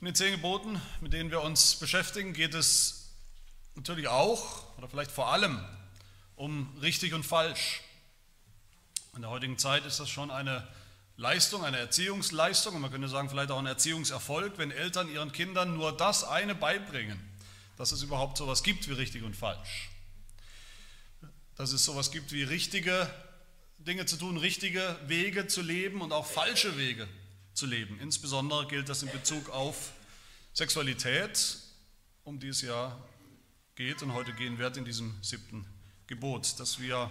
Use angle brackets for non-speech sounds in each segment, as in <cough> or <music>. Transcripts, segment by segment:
In den zehn Geboten, mit denen wir uns beschäftigen, geht es natürlich auch oder vielleicht vor allem um richtig und falsch. In der heutigen Zeit ist das schon eine Leistung, eine Erziehungsleistung und man könnte sagen vielleicht auch ein Erziehungserfolg, wenn Eltern ihren Kindern nur das eine beibringen, dass es überhaupt sowas gibt wie richtig und falsch. Dass es sowas gibt wie richtige Dinge zu tun, richtige Wege zu leben und auch falsche Wege zu leben. Insbesondere gilt das in Bezug auf Sexualität, um die es ja geht und heute gehen wird in diesem siebten Gebot, dass wir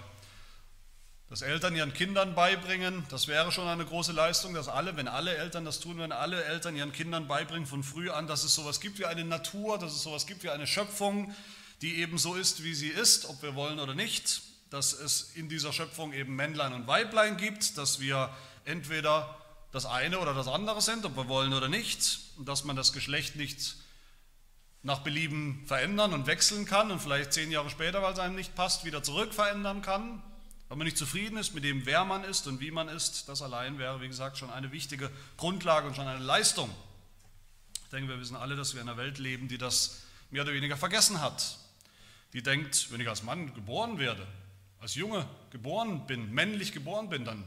das Eltern ihren Kindern beibringen, das wäre schon eine große Leistung, dass alle, wenn alle Eltern das tun, wenn alle Eltern ihren Kindern beibringen von früh an, dass es sowas gibt wie eine Natur, dass es sowas gibt wie eine Schöpfung, die eben so ist, wie sie ist, ob wir wollen oder nicht, dass es in dieser Schöpfung eben Männlein und Weiblein gibt, dass wir entweder das eine oder das andere sind, ob wir wollen oder nicht, und dass man das Geschlecht nicht nach Belieben verändern und wechseln kann und vielleicht zehn Jahre später, weil es einem nicht passt, wieder zurück verändern kann, weil man nicht zufrieden ist mit dem, wer man ist und wie man ist. Das allein wäre, wie gesagt, schon eine wichtige Grundlage und schon eine Leistung. Ich denke, wir wissen alle, dass wir in einer Welt leben, die das mehr oder weniger vergessen hat. Die denkt, wenn ich als Mann geboren werde, als Junge geboren bin, männlich geboren bin, dann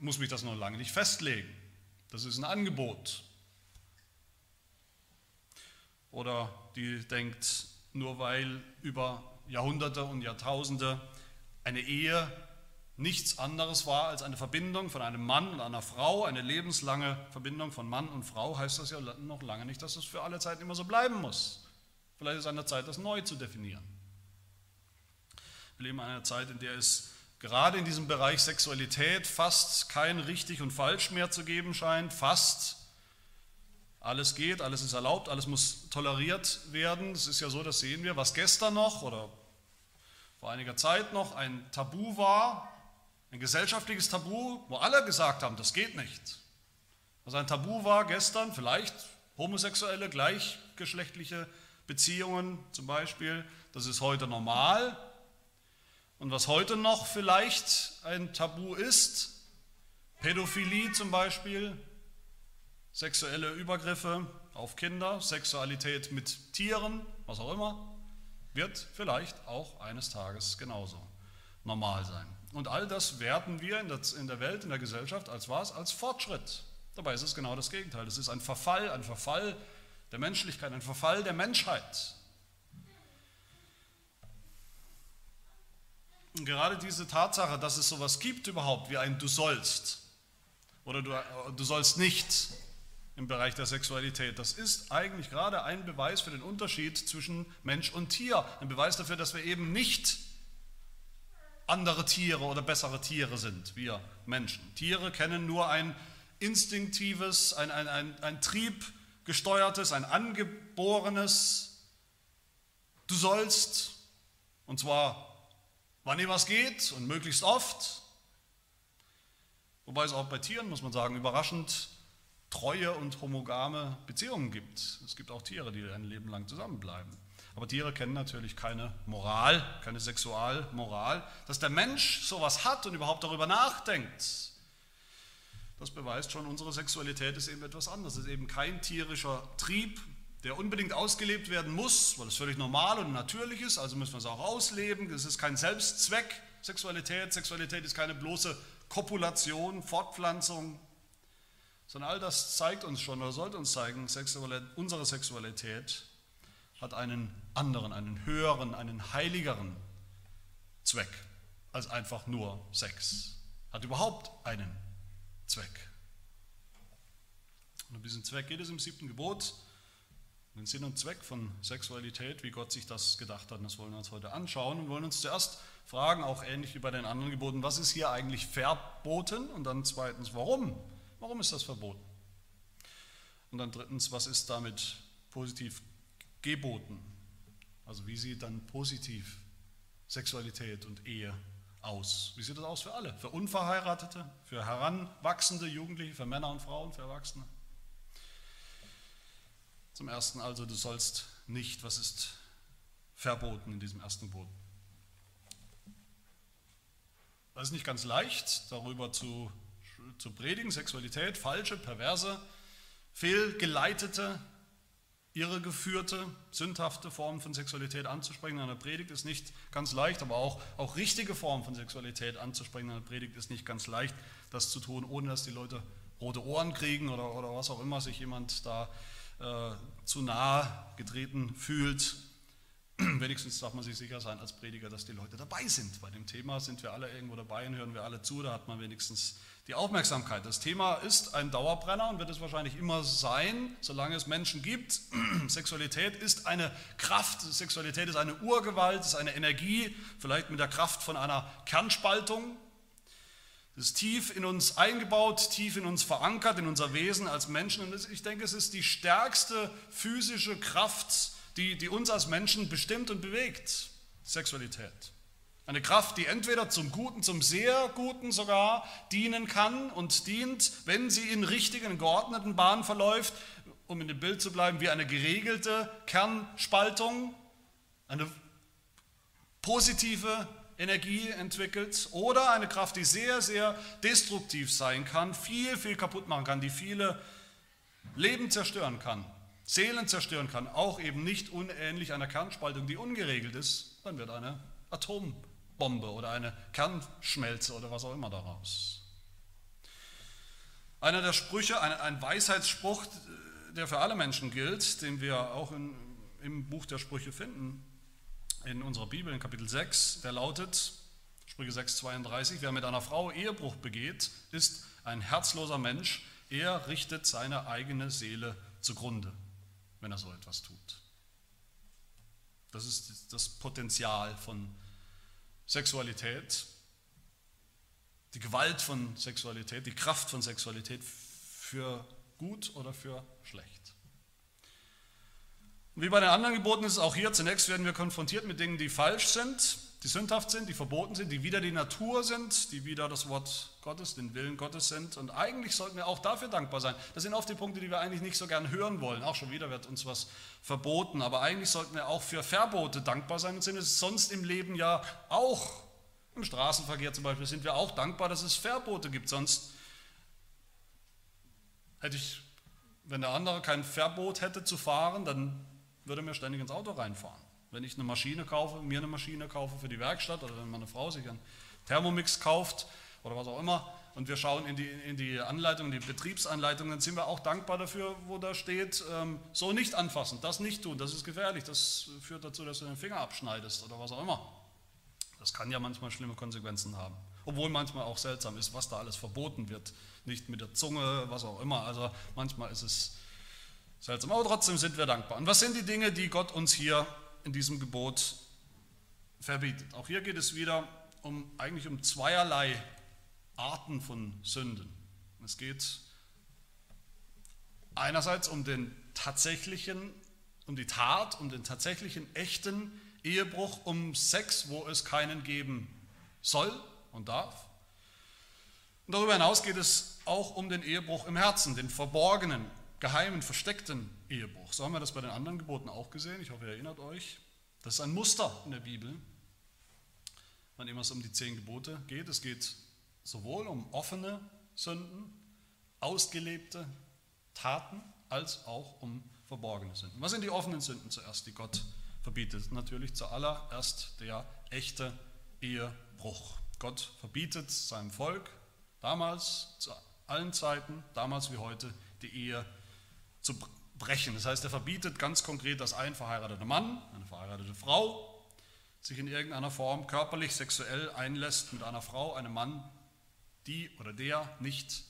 muss mich das noch lange nicht festlegen. Das ist ein Angebot. Oder die denkt, nur weil über Jahrhunderte und Jahrtausende eine Ehe nichts anderes war als eine Verbindung von einem Mann und einer Frau, eine lebenslange Verbindung von Mann und Frau, heißt das ja noch lange nicht, dass es für alle Zeit immer so bleiben muss. Vielleicht ist es an der Zeit, das neu zu definieren. Wir leben in einer Zeit, in der es gerade in diesem Bereich Sexualität fast kein richtig und falsch mehr zu geben scheint, fast alles geht, alles ist erlaubt, alles muss toleriert werden. Es ist ja so, das sehen wir, was gestern noch oder vor einiger Zeit noch ein Tabu war, ein gesellschaftliches Tabu, wo alle gesagt haben, das geht nicht. Was ein Tabu war gestern, vielleicht homosexuelle, gleichgeschlechtliche Beziehungen zum Beispiel, das ist heute normal, und was heute noch vielleicht ein Tabu ist, Pädophilie zum Beispiel, sexuelle Übergriffe auf Kinder, Sexualität mit Tieren, was auch immer, wird vielleicht auch eines Tages genauso normal sein. Und all das werten wir in der, Welt, in der Gesellschaft als was? Als Fortschritt. Dabei ist es genau das Gegenteil. Es ist ein Verfall, ein Verfall der Menschlichkeit, ein Verfall der Menschheit. Und gerade diese Tatsache, dass es sowas gibt überhaupt wie ein Du sollst oder du, du sollst nicht im Bereich der Sexualität, das ist eigentlich gerade ein Beweis für den Unterschied zwischen Mensch und Tier. Ein Beweis dafür, dass wir eben nicht andere Tiere oder bessere Tiere sind, wir Menschen. Tiere kennen nur ein instinktives, ein, ein, ein, ein triebgesteuertes, ein angeborenes Du sollst, und zwar wann immer es geht und möglichst oft. Wobei es auch bei Tieren, muss man sagen, überraschend treue und homogame Beziehungen gibt. Es gibt auch Tiere, die ein Leben lang zusammenbleiben. Aber Tiere kennen natürlich keine Moral, keine Sexualmoral. Dass der Mensch sowas hat und überhaupt darüber nachdenkt, das beweist schon, unsere Sexualität ist eben etwas anderes. Es ist eben kein tierischer Trieb, der unbedingt ausgelebt werden muss, weil es völlig normal und natürlich ist, also müssen wir es auch ausleben. Es ist kein Selbstzweck, Sexualität. Sexualität ist keine bloße Kopulation, Fortpflanzung, sondern all das zeigt uns schon oder sollte uns zeigen, unsere Sexualität hat einen anderen, einen höheren, einen heiligeren Zweck als einfach nur Sex. Hat überhaupt einen Zweck. Und um diesen Zweck geht es im siebten Gebot den Sinn und Zweck von Sexualität, wie Gott sich das gedacht hat, das wollen wir uns heute anschauen und wollen uns zuerst fragen, auch ähnlich wie bei den anderen Geboten, was ist hier eigentlich verboten und dann zweitens, warum? Warum ist das verboten? Und dann drittens, was ist damit positiv geboten? Also wie sieht dann positiv Sexualität und Ehe aus? Wie sieht das aus für alle? Für Unverheiratete, für heranwachsende Jugendliche, für Männer und Frauen, für Erwachsene? Zum ersten also, du sollst nicht, was ist verboten in diesem ersten Gebot? Das ist nicht ganz leicht, darüber zu, zu predigen, Sexualität, falsche, perverse fehlgeleitete, irregeführte, sündhafte Formen von Sexualität anzusprechen in einer Predigt ist nicht ganz leicht, aber auch, auch richtige Formen von Sexualität anzusprechen in einer Predigt ist nicht ganz leicht, das zu tun, ohne dass die Leute rote Ohren kriegen oder, oder was auch immer sich jemand da äh, zu nahe getreten fühlt. <clears throat> Wenigstens darf man sich sicher sein als Prediger, dass die Leute dabei sind. Bei dem Thema sind wir alle irgendwo dabei und hören wir alle zu, da hat man wenigstens die Aufmerksamkeit. Das Thema ist ein Dauerbrenner und wird es wahrscheinlich immer sein, solange es Menschen gibt. <clears throat> Sexualität ist eine Kraft, Sexualität ist eine Urgewalt, ist eine Energie, vielleicht mit der Kraft von einer Kernspaltung, es ist tief in uns eingebaut, tief in uns verankert, in unser Wesen als Menschen. Und ich denke, es ist die stärkste physische Kraft, die, die uns als Menschen bestimmt und bewegt. Sexualität. Eine Kraft, die entweder zum Guten, zum sehr Guten sogar dienen kann und dient, wenn sie in richtigen, geordneten Bahnen verläuft, um in dem Bild zu bleiben, wie eine geregelte Kernspaltung, eine positive Energie entwickelt oder eine Kraft, die sehr, sehr destruktiv sein kann, viel, viel kaputt machen kann, die viele Leben zerstören kann, Seelen zerstören kann, auch eben nicht unähnlich einer Kernspaltung, die ungeregelt ist, dann wird eine Atombombe oder eine Kernschmelze oder was auch immer daraus. Einer der Sprüche, ein Weisheitsspruch, der für alle Menschen gilt, den wir auch in, im Buch der Sprüche finden, in unserer Bibel, in Kapitel 6, der lautet, Sprüche 6, 32, wer mit einer Frau Ehebruch begeht, ist ein herzloser Mensch, er richtet seine eigene Seele zugrunde, wenn er so etwas tut. Das ist das Potenzial von Sexualität, die Gewalt von Sexualität, die Kraft von Sexualität für gut oder für schlecht. Und wie bei den anderen Geboten ist es auch hier, zunächst werden wir konfrontiert mit Dingen, die falsch sind, die sündhaft sind, die verboten sind, die wieder die Natur sind, die wieder das Wort Gottes, den Willen Gottes sind. Und eigentlich sollten wir auch dafür dankbar sein. Das sind oft die Punkte, die wir eigentlich nicht so gern hören wollen. Auch schon wieder wird uns was verboten. Aber eigentlich sollten wir auch für Verbote dankbar sein und sind es sonst im Leben ja auch. Im Straßenverkehr zum Beispiel sind wir auch dankbar, dass es Verbote gibt. Sonst hätte ich, wenn der andere kein Verbot hätte zu fahren, dann würde mir ständig ins Auto reinfahren. Wenn ich eine Maschine kaufe, mir eine Maschine kaufe für die Werkstatt oder wenn meine Frau sich einen Thermomix kauft oder was auch immer und wir schauen in die, in die Anleitung, in die Betriebsanleitung, dann sind wir auch dankbar dafür, wo da steht, ähm, so nicht anfassen, das nicht tun, das ist gefährlich, das führt dazu, dass du den Finger abschneidest oder was auch immer. Das kann ja manchmal schlimme Konsequenzen haben. Obwohl manchmal auch seltsam ist, was da alles verboten wird. Nicht mit der Zunge, was auch immer. Also manchmal ist es Seltsam, aber trotzdem sind wir dankbar. Und was sind die Dinge, die Gott uns hier in diesem Gebot verbietet? Auch hier geht es wieder um, eigentlich um zweierlei Arten von Sünden. Es geht einerseits um den tatsächlichen, um die Tat, um den tatsächlichen, echten Ehebruch, um Sex, wo es keinen geben soll und darf. Und darüber hinaus geht es auch um den Ehebruch im Herzen, den verborgenen geheimen, versteckten Ehebruch. So haben wir das bei den anderen Geboten auch gesehen. Ich hoffe, ihr erinnert euch. Das ist ein Muster in der Bibel, wann immer es um die zehn Gebote geht. Es geht sowohl um offene Sünden, ausgelebte Taten, als auch um verborgene Sünden. Was sind die offenen Sünden zuerst, die Gott verbietet? Natürlich zuallererst der echte Ehebruch. Gott verbietet seinem Volk damals, zu allen Zeiten, damals wie heute, die Ehe zu brechen. Das heißt, er verbietet ganz konkret, dass ein verheirateter Mann, eine verheiratete Frau sich in irgendeiner Form körperlich, sexuell einlässt mit einer Frau, einem Mann, die oder der nicht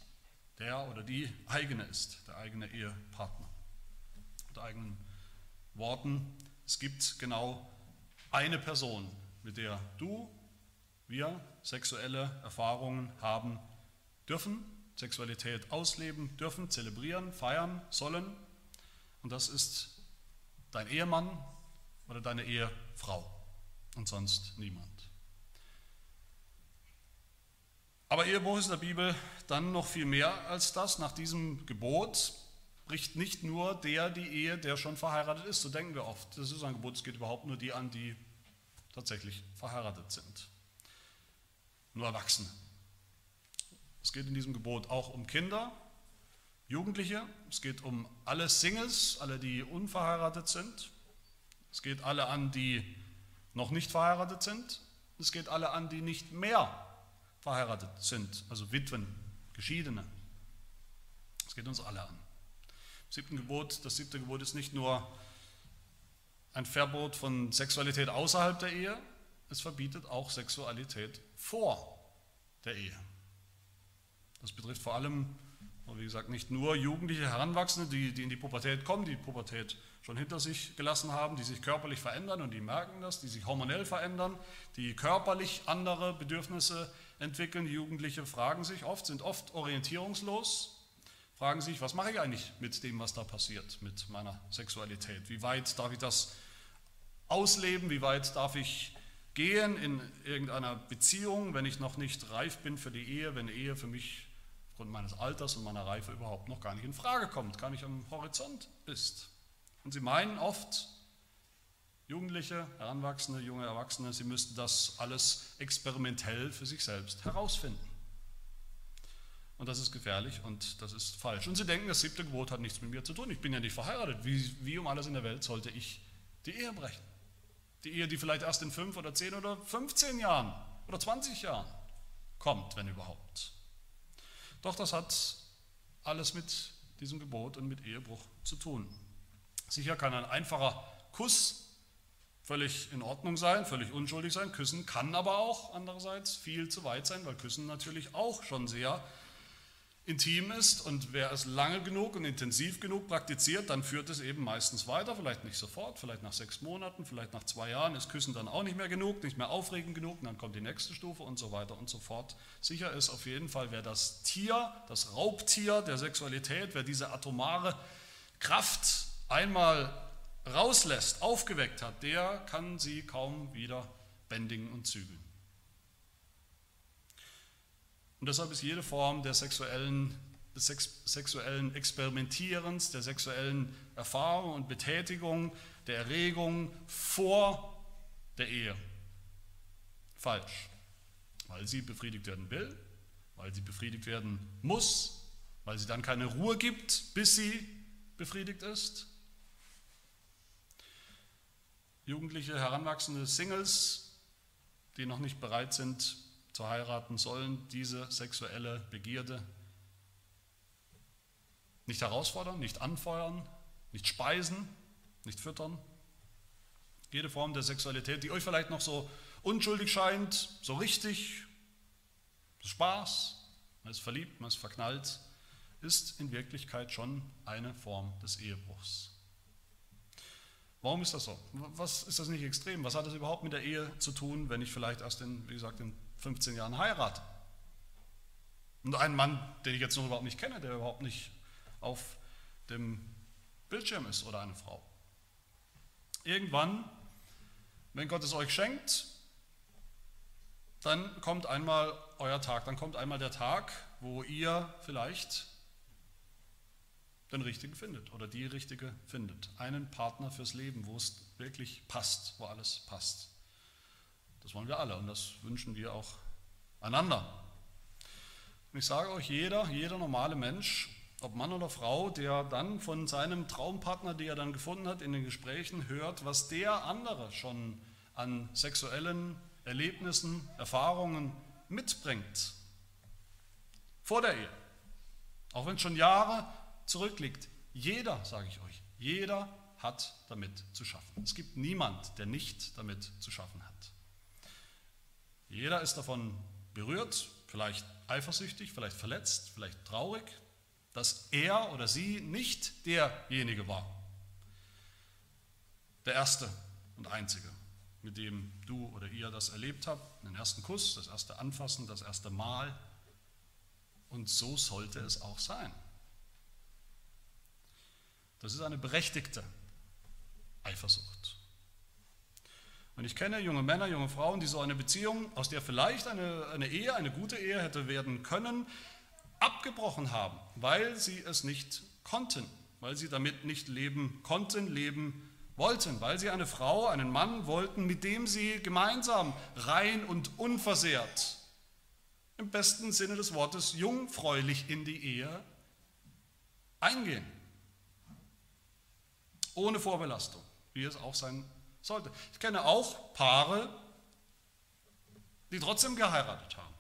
der oder die eigene ist, der eigene Ehepartner. Mit eigenen Worten, es gibt genau eine Person, mit der du, wir sexuelle Erfahrungen haben dürfen Sexualität ausleben dürfen, zelebrieren, feiern sollen. Und das ist dein Ehemann oder deine Ehefrau und sonst niemand. Aber Ehebruch ist in der Bibel dann noch viel mehr als das. Nach diesem Gebot bricht nicht nur der die Ehe, der schon verheiratet ist. So denken wir oft. Das ist ein Gebot, es geht überhaupt nur die an, die tatsächlich verheiratet sind. Nur Erwachsene. Es geht in diesem Gebot auch um Kinder, Jugendliche, es geht um alle Singles, alle, die unverheiratet sind. Es geht alle an, die noch nicht verheiratet sind. Es geht alle an, die nicht mehr verheiratet sind, also Witwen, Geschiedene. Es geht uns alle an. Siebten Gebot, das siebte Gebot ist nicht nur ein Verbot von Sexualität außerhalb der Ehe, es verbietet auch Sexualität vor der Ehe. Das betrifft vor allem, wie gesagt, nicht nur jugendliche Heranwachsende, die, die in die Pubertät kommen, die Pubertät schon hinter sich gelassen haben, die sich körperlich verändern und die merken das, die sich hormonell verändern, die körperlich andere Bedürfnisse entwickeln. Die Jugendliche fragen sich oft, sind oft orientierungslos, fragen sich, was mache ich eigentlich mit dem, was da passiert, mit meiner Sexualität? Wie weit darf ich das ausleben? Wie weit darf ich gehen in irgendeiner Beziehung, wenn ich noch nicht reif bin für die Ehe, wenn Ehe für mich aufgrund meines Alters und meiner Reife überhaupt noch gar nicht in Frage kommt, gar nicht am Horizont ist. Und sie meinen oft, Jugendliche, Heranwachsende, junge Erwachsene, sie müssten das alles experimentell für sich selbst herausfinden. Und das ist gefährlich und das ist falsch. Und sie denken, das siebte Gebot hat nichts mit mir zu tun. Ich bin ja nicht verheiratet. Wie, wie um alles in der Welt sollte ich die Ehe brechen? Die Ehe, die vielleicht erst in fünf oder zehn oder 15 Jahren oder 20 Jahren kommt, wenn überhaupt. Doch das hat alles mit diesem Gebot und mit Ehebruch zu tun. Sicher kann ein einfacher Kuss völlig in Ordnung sein, völlig unschuldig sein. Küssen kann aber auch andererseits viel zu weit sein, weil Küssen natürlich auch schon sehr intim ist und wer es lange genug und intensiv genug praktiziert, dann führt es eben meistens weiter, vielleicht nicht sofort, vielleicht nach sechs Monaten, vielleicht nach zwei Jahren ist Küssen dann auch nicht mehr genug, nicht mehr aufregend genug, und dann kommt die nächste Stufe und so weiter und so fort. Sicher ist auf jeden Fall, wer das Tier, das Raubtier der Sexualität, wer diese atomare Kraft einmal rauslässt, aufgeweckt hat, der kann sie kaum wieder bändigen und zügeln. Und deshalb ist jede Form der sexuellen, des sex sexuellen Experimentierens, der sexuellen Erfahrung und Betätigung, der Erregung vor der Ehe falsch, weil sie befriedigt werden will, weil sie befriedigt werden muss, weil sie dann keine Ruhe gibt, bis sie befriedigt ist. Jugendliche, heranwachsende Singles, die noch nicht bereit sind, zu heiraten, sollen diese sexuelle Begierde nicht herausfordern, nicht anfeuern, nicht speisen, nicht füttern. Jede Form der Sexualität, die euch vielleicht noch so unschuldig scheint, so richtig, Spaß, man ist verliebt, man ist verknallt, ist in Wirklichkeit schon eine Form des Ehebruchs. Warum ist das so? Was ist das nicht extrem? Was hat das überhaupt mit der Ehe zu tun, wenn ich vielleicht erst in, wie gesagt, in 15 Jahren heirate. Und ein Mann, den ich jetzt noch überhaupt nicht kenne, der überhaupt nicht auf dem Bildschirm ist oder eine Frau. Irgendwann, wenn Gott es euch schenkt, dann kommt einmal euer Tag, dann kommt einmal der Tag, wo ihr vielleicht den richtigen findet oder die richtige findet. Einen Partner fürs Leben, wo es wirklich passt, wo alles passt. Das wollen wir alle und das wünschen wir auch einander. Und ich sage euch, jeder, jeder normale Mensch, ob Mann oder Frau, der dann von seinem Traumpartner, den er dann gefunden hat, in den Gesprächen hört, was der andere schon an sexuellen Erlebnissen, Erfahrungen mitbringt. Vor der Ehe. Auch wenn es schon Jahre zurückliegt. Jeder, sage ich euch, jeder hat damit zu schaffen. Es gibt niemand, der nicht damit zu schaffen hat. Jeder ist davon berührt, vielleicht eifersüchtig, vielleicht verletzt, vielleicht traurig, dass er oder sie nicht derjenige war, der Erste und Einzige, mit dem du oder ihr das erlebt habt, den ersten Kuss, das erste Anfassen, das erste Mal. Und so sollte es auch sein. Das ist eine berechtigte Eifersucht. Und ich kenne junge Männer, junge Frauen, die so eine Beziehung, aus der vielleicht eine, eine Ehe, eine gute Ehe hätte werden können, abgebrochen haben, weil sie es nicht konnten, weil sie damit nicht leben konnten, leben wollten, weil sie eine Frau, einen Mann wollten, mit dem sie gemeinsam rein und unversehrt, im besten Sinne des Wortes jungfräulich in die Ehe eingehen. Ohne Vorbelastung, wie es auch sein sollte. Ich kenne auch Paare, die trotzdem geheiratet haben,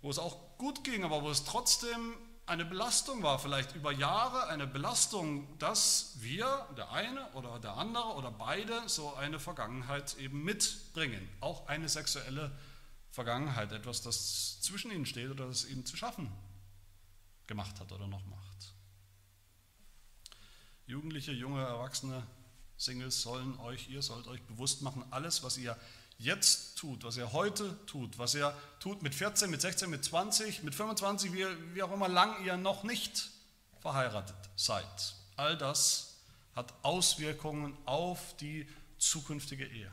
wo es auch gut ging, aber wo es trotzdem eine Belastung war, vielleicht über Jahre eine Belastung, dass wir, der eine oder der andere oder beide, so eine Vergangenheit eben mitbringen. Auch eine sexuelle Vergangenheit, etwas, das zwischen ihnen steht oder das ihnen zu schaffen gemacht hat oder noch macht. Jugendliche, junge, Erwachsene, Singles sollen euch, ihr sollt euch bewusst machen, alles, was ihr jetzt tut, was ihr heute tut, was ihr tut mit 14, mit 16, mit 20, mit 25, wie, wie auch immer lang ihr noch nicht verheiratet seid. All das hat Auswirkungen auf die zukünftige Ehe.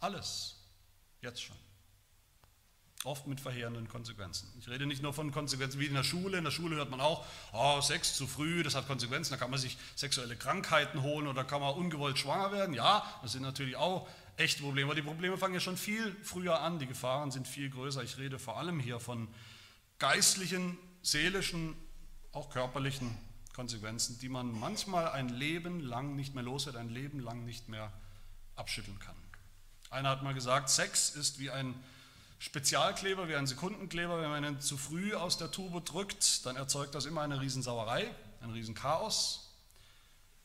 Alles. Jetzt schon. Oft mit verheerenden Konsequenzen. Ich rede nicht nur von Konsequenzen wie in der Schule. In der Schule hört man auch, oh, Sex zu früh, das hat Konsequenzen. Da kann man sich sexuelle Krankheiten holen oder kann man ungewollt schwanger werden. Ja, das sind natürlich auch echte Probleme. Aber die Probleme fangen ja schon viel früher an. Die Gefahren sind viel größer. Ich rede vor allem hier von geistlichen, seelischen, auch körperlichen Konsequenzen, die man manchmal ein Leben lang nicht mehr los wird, ein Leben lang nicht mehr abschütteln kann. Einer hat mal gesagt, Sex ist wie ein Spezialkleber, wie ein Sekundenkleber. Wenn man ihn zu früh aus der Tube drückt, dann erzeugt das immer eine Riesensauerei, ein Riesenchaos.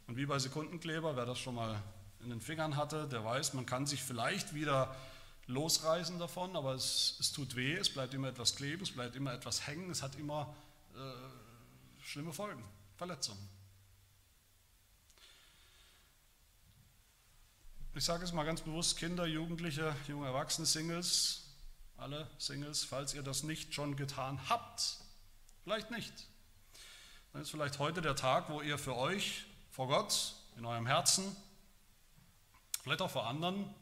Und wie bei Sekundenkleber, wer das schon mal in den Fingern hatte, der weiß, man kann sich vielleicht wieder losreißen davon, aber es, es tut weh, es bleibt immer etwas kleben, es bleibt immer etwas hängen, es hat immer äh, schlimme Folgen, Verletzungen. Ich sage es mal ganz bewusst, Kinder, Jugendliche, junge Erwachsene, Singles, alle Singles, falls ihr das nicht schon getan habt, vielleicht nicht, dann ist vielleicht heute der Tag, wo ihr für euch vor Gott in eurem Herzen vielleicht auch vor anderen,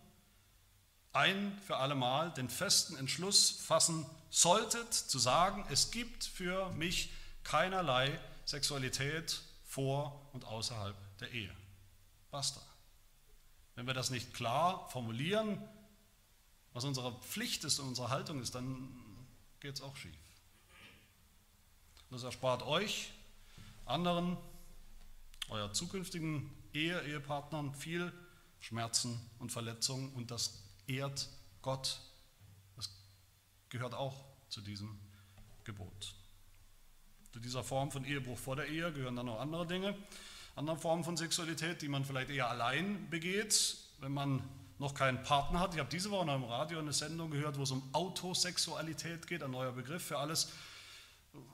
ein für allemal den festen Entschluss fassen solltet, zu sagen, es gibt für mich keinerlei Sexualität vor und außerhalb der Ehe. Basta. Wenn wir das nicht klar formulieren, was unsere Pflicht ist und unsere Haltung ist, dann geht es auch schief. Das erspart euch, anderen, euer zukünftigen Ehe, Ehepartnern viel Schmerzen und Verletzungen und das ehrt Gott. Das gehört auch zu diesem Gebot. Zu dieser Form von Ehebruch vor der Ehe gehören dann noch andere Dinge, andere Formen von Sexualität, die man vielleicht eher allein begeht, wenn man noch keinen Partner hat. Ich habe diese Woche noch im Radio eine Sendung gehört, wo es um Autosexualität geht, ein neuer Begriff für alles,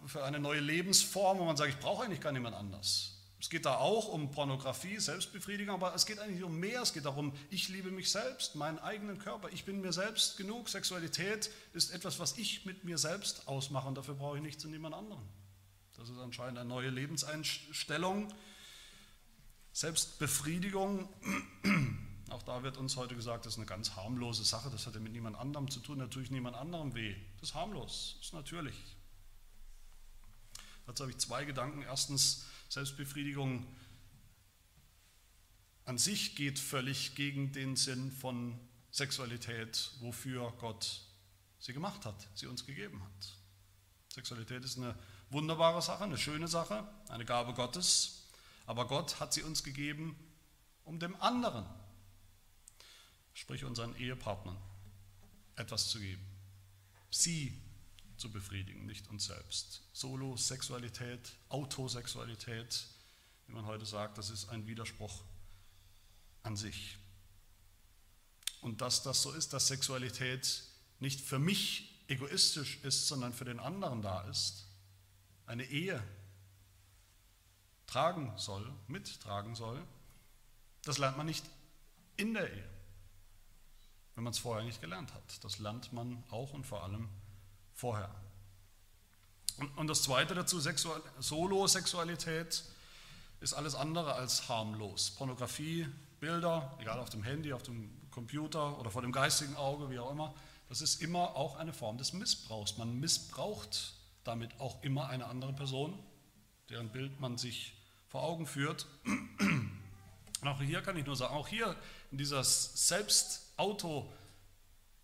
für eine neue Lebensform, wo man sagt, ich brauche eigentlich gar niemand anders. Es geht da auch um Pornografie, Selbstbefriedigung, aber es geht eigentlich um mehr. Es geht darum, ich liebe mich selbst, meinen eigenen Körper. Ich bin mir selbst genug. Sexualität ist etwas, was ich mit mir selbst ausmache und dafür brauche ich nichts und niemand anderen. Das ist anscheinend eine neue Lebenseinstellung. Selbstbefriedigung, auch da wird uns heute gesagt, das ist eine ganz harmlose Sache, das hat ja mit niemand anderem zu tun, natürlich niemand anderem weh. Das ist harmlos, das ist natürlich. Dazu habe ich zwei Gedanken. Erstens, Selbstbefriedigung an sich geht völlig gegen den Sinn von Sexualität, wofür Gott sie gemacht hat, sie uns gegeben hat. Sexualität ist eine wunderbare Sache, eine schöne Sache, eine Gabe Gottes, aber Gott hat sie uns gegeben, um dem anderen, sprich unseren Ehepartnern, etwas zu geben. Sie zu befriedigen, nicht uns selbst. Solo-Sexualität, Autosexualität, wie man heute sagt, das ist ein Widerspruch an sich. Und dass das so ist, dass Sexualität nicht für mich egoistisch ist, sondern für den anderen da ist, eine Ehe tragen soll, mittragen soll, das lernt man nicht in der Ehe, wenn man es vorher nicht gelernt hat. Das lernt man auch und vor allem vorher. Und, und das Zweite dazu, Solo-Sexualität, ist alles andere als harmlos. Pornografie, Bilder, egal auf dem Handy, auf dem Computer oder vor dem geistigen Auge, wie auch immer, das ist immer auch eine Form des Missbrauchs. Man missbraucht damit auch immer eine andere Person, deren Bild man sich vor Augen führt. <clears throat> Und auch hier kann ich nur sagen, auch hier in dieser Selbstauto-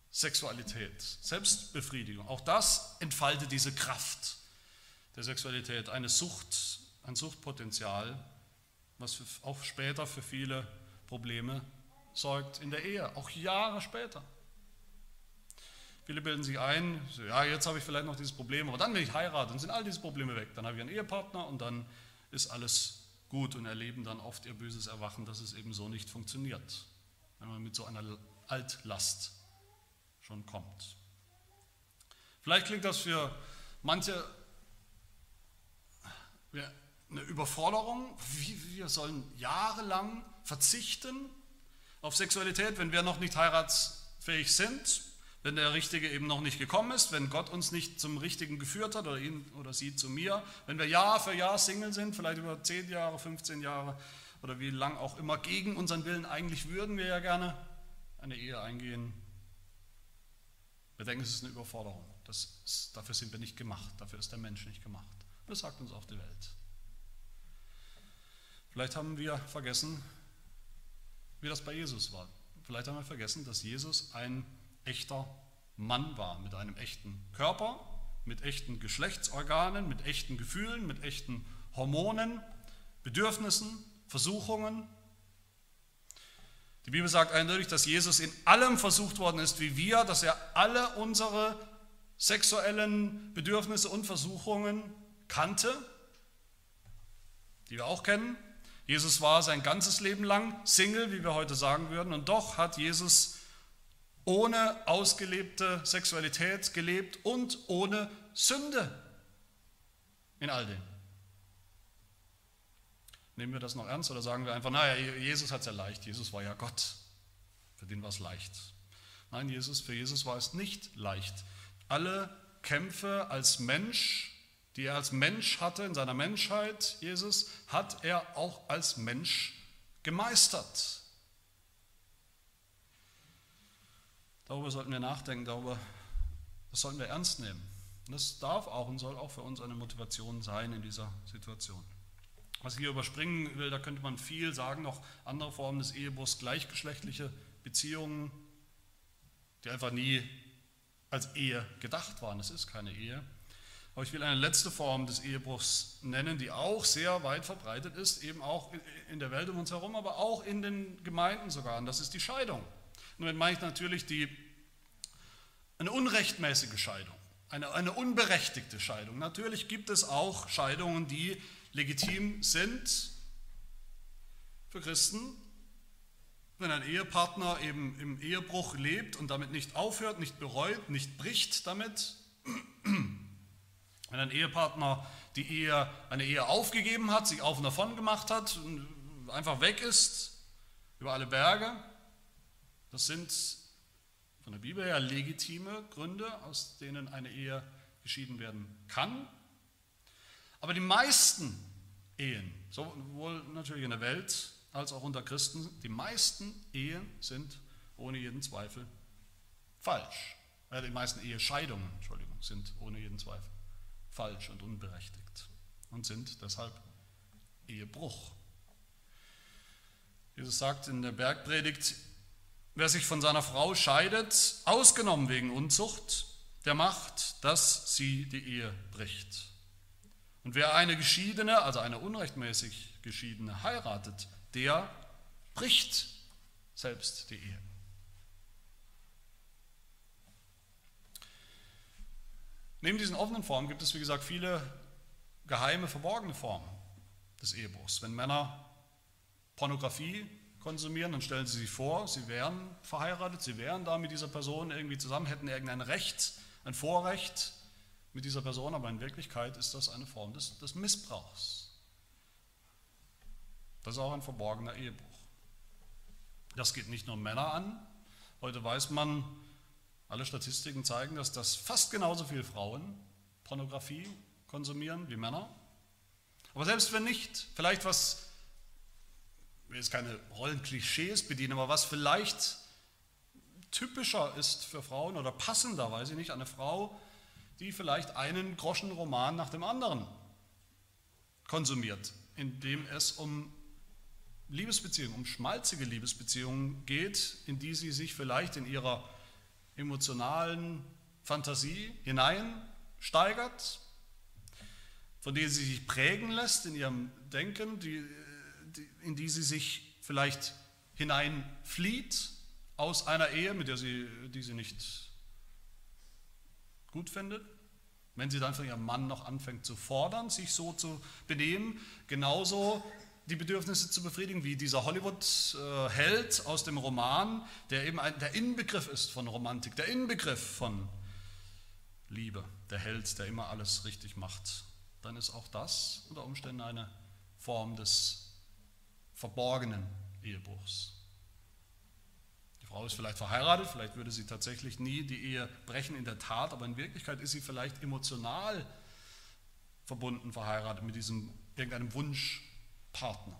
Sexualität, Selbstbefriedigung. Auch das entfaltet diese Kraft der Sexualität, eine Sucht ein Suchtpotenzial, was auch später für viele Probleme sorgt in der Ehe, auch Jahre später. Viele bilden sich ein, so, ja, jetzt habe ich vielleicht noch dieses Problem, aber dann will ich heiraten, dann sind all diese Probleme weg. Dann habe ich einen Ehepartner und dann ist alles gut und erleben dann oft ihr böses Erwachen, dass es eben so nicht funktioniert, wenn man mit so einer Altlast schon kommt. Vielleicht klingt das für manche eine Überforderung. Wir sollen jahrelang verzichten auf Sexualität, wenn wir noch nicht heiratsfähig sind, wenn der Richtige eben noch nicht gekommen ist, wenn Gott uns nicht zum Richtigen geführt hat oder ihn oder sie zu mir, wenn wir Jahr für Jahr Single sind, vielleicht über 10 Jahre, 15 Jahre oder wie lang auch immer, gegen unseren Willen, eigentlich würden wir ja gerne eine Ehe eingehen. Wir denken, es ist eine Überforderung. Ist, dafür sind wir nicht gemacht, dafür ist der Mensch nicht gemacht. Das sagt uns auch die Welt. Vielleicht haben wir vergessen, wie das bei Jesus war. Vielleicht haben wir vergessen, dass Jesus ein echter Mann war, mit einem echten Körper, mit echten Geschlechtsorganen, mit echten Gefühlen, mit echten Hormonen, Bedürfnissen, Versuchungen. Die Bibel sagt eindeutig, dass Jesus in allem versucht worden ist wie wir, dass er alle unsere sexuellen Bedürfnisse und Versuchungen kannte, die wir auch kennen. Jesus war sein ganzes Leben lang Single, wie wir heute sagen würden, und doch hat Jesus ohne ausgelebte Sexualität gelebt und ohne Sünde in all dem. Nehmen wir das noch ernst oder sagen wir einfach, naja, Jesus hat es ja leicht, Jesus war ja Gott, für den war es leicht. Nein, Jesus, für Jesus war es nicht leicht. Alle Kämpfe als Mensch, die er als Mensch hatte in seiner Menschheit, Jesus, hat er auch als Mensch gemeistert. Darüber sollten wir nachdenken, darüber, das sollten wir ernst nehmen. Und das darf auch und soll auch für uns eine Motivation sein in dieser Situation. Was ich hier überspringen will, da könnte man viel sagen, noch andere Formen des Ehebruchs, gleichgeschlechtliche Beziehungen, die einfach nie als Ehe gedacht waren. Es ist keine Ehe. Aber ich will eine letzte Form des Ehebruchs nennen, die auch sehr weit verbreitet ist, eben auch in der Welt um uns herum, aber auch in den Gemeinden sogar. Und das ist die Scheidung. Und damit meine ich natürlich die, eine unrechtmäßige Scheidung, eine, eine unberechtigte Scheidung. Natürlich gibt es auch Scheidungen, die legitim sind für Christen, wenn ein Ehepartner eben im Ehebruch lebt und damit nicht aufhört, nicht bereut, nicht bricht damit. <clears throat> Wenn ein Ehepartner die Ehe, eine Ehe aufgegeben hat, sich auf und davon gemacht hat, einfach weg ist über alle Berge, das sind von der Bibel her legitime Gründe, aus denen eine Ehe geschieden werden kann. Aber die meisten Ehen, sowohl natürlich in der Welt als auch unter Christen, die meisten Ehen sind ohne jeden Zweifel falsch. Die meisten Ehescheidungen, Entschuldigung, sind ohne jeden Zweifel falsch und unberechtigt und sind deshalb Ehebruch. Jesus sagt in der Bergpredigt, Wer sich von seiner Frau scheidet, ausgenommen wegen Unzucht, der macht, dass sie die Ehe bricht. Und wer eine Geschiedene, also eine unrechtmäßig Geschiedene heiratet, der bricht selbst die Ehe. Neben diesen offenen Formen gibt es, wie gesagt, viele geheime, verborgene Formen des Ehebruchs. Wenn Männer Pornografie konsumieren, dann stellen Sie sich vor, Sie wären verheiratet, Sie wären da mit dieser Person irgendwie zusammen, hätten irgendein Recht, ein Vorrecht mit dieser Person, aber in Wirklichkeit ist das eine Form des, des Missbrauchs. Das ist auch ein verborgener Ehebruch. Das geht nicht nur Männer an. Heute weiß man, alle Statistiken zeigen, dass das fast genauso viele Frauen Pornografie konsumieren wie Männer. Aber selbst wenn nicht, vielleicht was will jetzt keine Rollenklischees bedienen, aber was vielleicht typischer ist für Frauen oder passender, weiß ich nicht, eine Frau, die vielleicht einen Groschenroman nach dem anderen konsumiert, in dem es um Liebesbeziehungen, um schmalzige Liebesbeziehungen geht, in die sie sich vielleicht in ihrer emotionalen Fantasie hineinsteigert, von denen sie sich prägen lässt in ihrem Denken, die, die, in die sie sich vielleicht hineinflieht aus einer Ehe, mit der sie, die sie nicht gut findet. Wenn sie dann von ihrem Mann noch anfängt zu fordern, sich so zu benehmen, genauso die Bedürfnisse zu befriedigen, wie dieser Hollywood-Held aus dem Roman, der eben ein, der Inbegriff ist von Romantik, der Inbegriff von Liebe, der Held, der immer alles richtig macht, dann ist auch das unter Umständen eine Form des verborgenen Ehebruchs. Frau ist vielleicht verheiratet, vielleicht würde sie tatsächlich nie die Ehe brechen in der Tat, aber in Wirklichkeit ist sie vielleicht emotional verbunden, verheiratet mit diesem irgendeinem Wunschpartner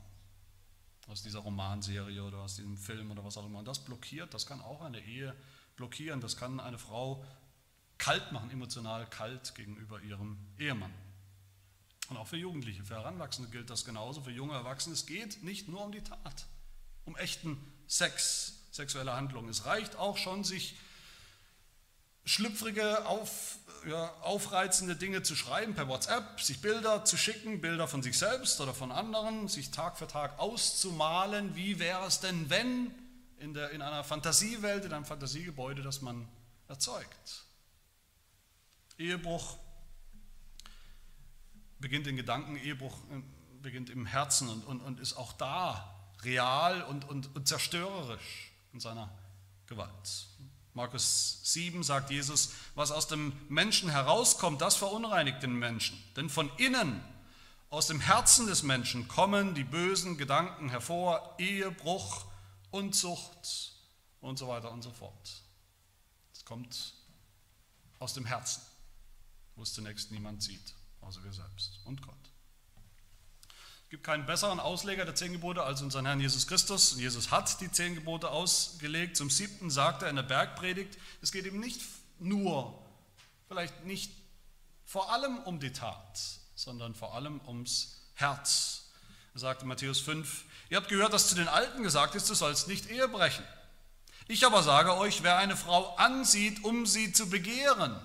aus dieser Romanserie oder aus diesem Film oder was auch immer. Und das blockiert, das kann auch eine Ehe blockieren, das kann eine Frau kalt machen, emotional kalt gegenüber ihrem Ehemann. Und auch für Jugendliche, für Heranwachsende gilt das genauso, für junge Erwachsene. Es geht nicht nur um die Tat, um echten Sex, sexuelle Handlungen. Es reicht auch schon, sich schlüpfrige, auf, ja, aufreizende Dinge zu schreiben per WhatsApp, sich Bilder zu schicken, Bilder von sich selbst oder von anderen, sich Tag für Tag auszumalen, wie wäre es denn, wenn in, der, in einer Fantasiewelt, in einem Fantasiegebäude, das man erzeugt. Ehebruch beginnt in Gedanken, Ehebruch äh, beginnt im Herzen und, und, und ist auch da real und, und zerstörerisch in seiner Gewalt. Markus 7 sagt Jesus, was aus dem Menschen herauskommt, das verunreinigt den Menschen. Denn von innen, aus dem Herzen des Menschen kommen die bösen Gedanken hervor, Ehebruch, Unzucht und so weiter und so fort. Es kommt aus dem Herzen wo es zunächst niemand sieht, außer wir selbst und Gott. Es gibt keinen besseren Ausleger der zehn Gebote als unseren Herrn Jesus Christus. Jesus hat die zehn Gebote ausgelegt. Zum siebten sagt er in der Bergpredigt, es geht ihm nicht nur, vielleicht nicht vor allem um die Tat, sondern vor allem ums Herz. Er sagt in Matthäus 5, ihr habt gehört, dass zu den Alten gesagt ist, du sollst nicht Ehe brechen. Ich aber sage euch, wer eine Frau ansieht, um sie zu begehren,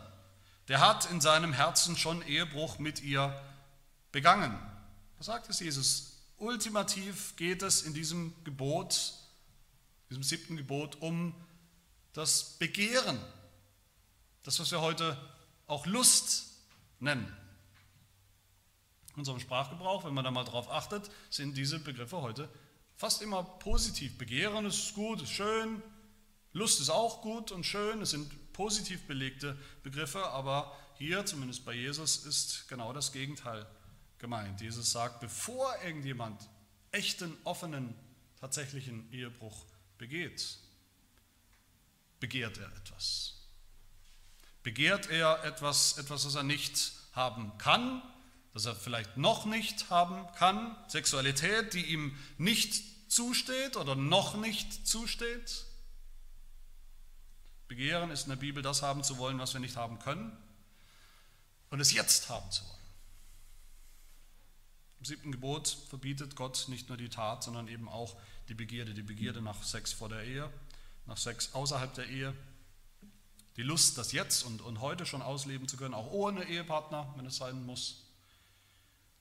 der hat in seinem Herzen schon Ehebruch mit ihr begangen. Was sagt es Jesus? Ultimativ geht es in diesem Gebot, diesem siebten Gebot, um das Begehren. Das, was wir heute auch Lust nennen. In unserem Sprachgebrauch, wenn man da mal drauf achtet, sind diese Begriffe heute fast immer positiv. Begehren ist gut, ist schön, Lust ist auch gut und schön, es sind positiv belegte Begriffe, aber hier, zumindest bei Jesus, ist genau das Gegenteil gemeint. Jesus sagt, bevor irgendjemand echten, offenen, tatsächlichen Ehebruch begeht, begehrt er etwas. Begehrt er etwas, etwas, das er nicht haben kann, das er vielleicht noch nicht haben kann, Sexualität, die ihm nicht zusteht oder noch nicht zusteht. Begehren ist in der Bibel das haben zu wollen, was wir nicht haben können und es jetzt haben zu wollen. Im siebten Gebot verbietet Gott nicht nur die Tat, sondern eben auch die Begierde, die Begierde nach Sex vor der Ehe, nach Sex außerhalb der Ehe, die Lust, das jetzt und, und heute schon ausleben zu können, auch ohne Ehepartner, wenn es sein muss,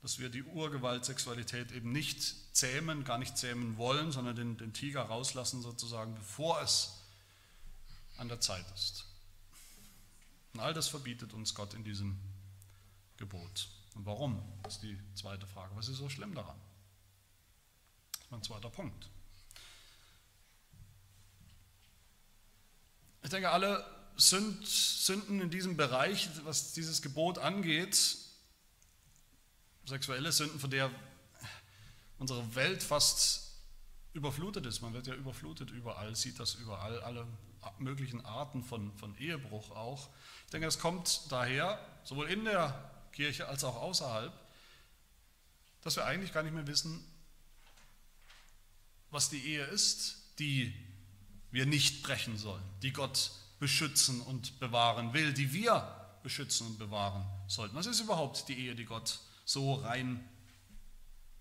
dass wir die Urgewalt Sexualität eben nicht zähmen, gar nicht zähmen wollen, sondern den, den Tiger rauslassen sozusagen, bevor es an der Zeit ist. Und all das verbietet uns Gott in diesem Gebot. Und warum, ist die zweite Frage. Was ist so schlimm daran? Das ist mein zweiter Punkt. Ich denke, alle Sünden in diesem Bereich, was dieses Gebot angeht, sexuelle Sünden, von der unsere Welt fast überflutet ist. Man wird ja überflutet überall, sieht das überall, alle möglichen Arten von, von Ehebruch auch. Ich denke, es kommt daher, sowohl in der Kirche als auch außerhalb, dass wir eigentlich gar nicht mehr wissen, was die Ehe ist, die wir nicht brechen sollen, die Gott beschützen und bewahren will, die wir beschützen und bewahren sollten. Was ist überhaupt die Ehe, die Gott so rein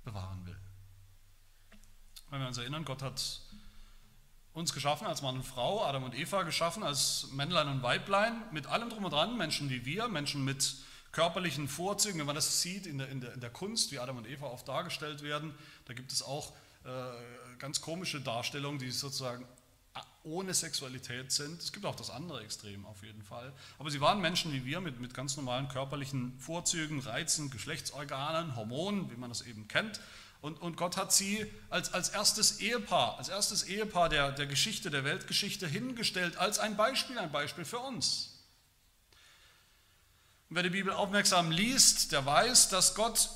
bewahren will? Wenn wir uns erinnern, Gott hat uns geschaffen als Mann und Frau, Adam und Eva geschaffen als Männlein und Weiblein, mit allem drum und dran, Menschen wie wir, Menschen mit körperlichen Vorzügen, wenn man das sieht in der, in der, in der Kunst, wie Adam und Eva oft dargestellt werden, da gibt es auch äh, ganz komische Darstellungen, die sozusagen ohne Sexualität sind. Es gibt auch das andere Extrem auf jeden Fall. Aber sie waren Menschen wie wir mit, mit ganz normalen körperlichen Vorzügen, Reizen, Geschlechtsorganen, Hormonen, wie man das eben kennt. Und, und Gott hat sie als, als erstes Ehepaar, als erstes Ehepaar der, der Geschichte, der Weltgeschichte hingestellt, als ein Beispiel, ein Beispiel für uns. Und wer die Bibel aufmerksam liest, der weiß, dass Gott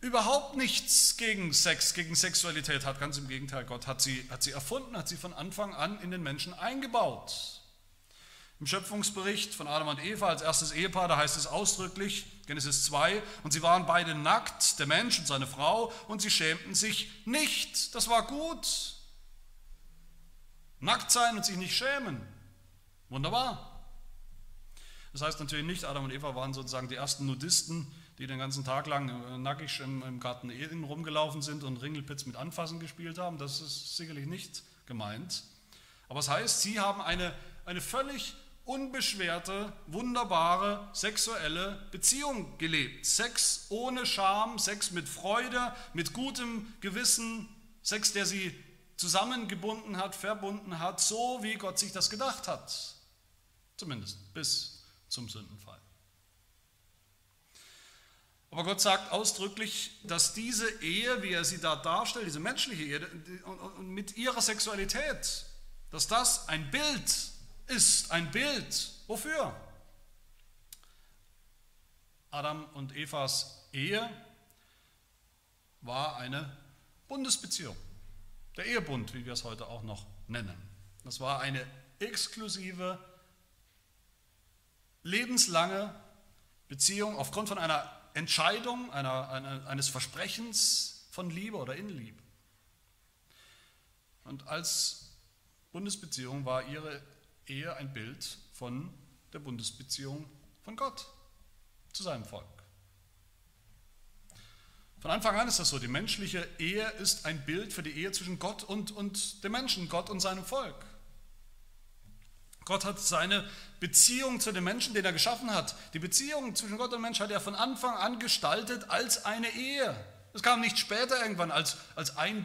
überhaupt nichts gegen Sex, gegen Sexualität hat. Ganz im Gegenteil, Gott hat sie, hat sie erfunden, hat sie von Anfang an in den Menschen eingebaut. Im Schöpfungsbericht von Adam und Eva als erstes Ehepaar, da heißt es ausdrücklich, Genesis 2, und sie waren beide nackt, der Mensch und seine Frau, und sie schämten sich nicht. Das war gut. Nackt sein und sich nicht schämen. Wunderbar. Das heißt natürlich nicht, Adam und Eva waren sozusagen die ersten Nudisten, die den ganzen Tag lang äh, nackig im, Garten Eden rumgelaufen sind und Ringelpitz mit Anfassen gespielt haben. Das ist sicherlich nicht gemeint. Aber es das heißt, sie haben eine, eine völlig unbeschwerte, wunderbare sexuelle Beziehung gelebt. Sex ohne Scham, Sex mit Freude, mit gutem Gewissen, Sex, der sie zusammengebunden hat, verbunden hat, so wie Gott sich das gedacht hat. Zumindest bis zum Sündenfall. Aber Gott sagt ausdrücklich, dass diese Ehe, wie er sie da darstellt, diese menschliche Ehe und mit ihrer Sexualität, dass das ein Bild ist, ein Bild. Wofür? Adam und Evas Ehe war eine Bundesbeziehung, der Ehebund, wie wir es heute auch noch nennen. Das war eine exklusive lebenslange Beziehung aufgrund von einer Entscheidung, einer, eines Versprechens von Liebe oder in Liebe. Und als Bundesbeziehung war ihre Ehe ein Bild von der Bundesbeziehung von Gott zu seinem Volk. Von Anfang an ist das so. Die menschliche Ehe ist ein Bild für die Ehe zwischen Gott und, und dem Menschen, Gott und seinem Volk. Gott hat seine Beziehung zu den Menschen, den er geschaffen hat, die Beziehung zwischen Gott und Mensch hat er von Anfang an gestaltet als eine Ehe. Das kam nicht später irgendwann als, als ein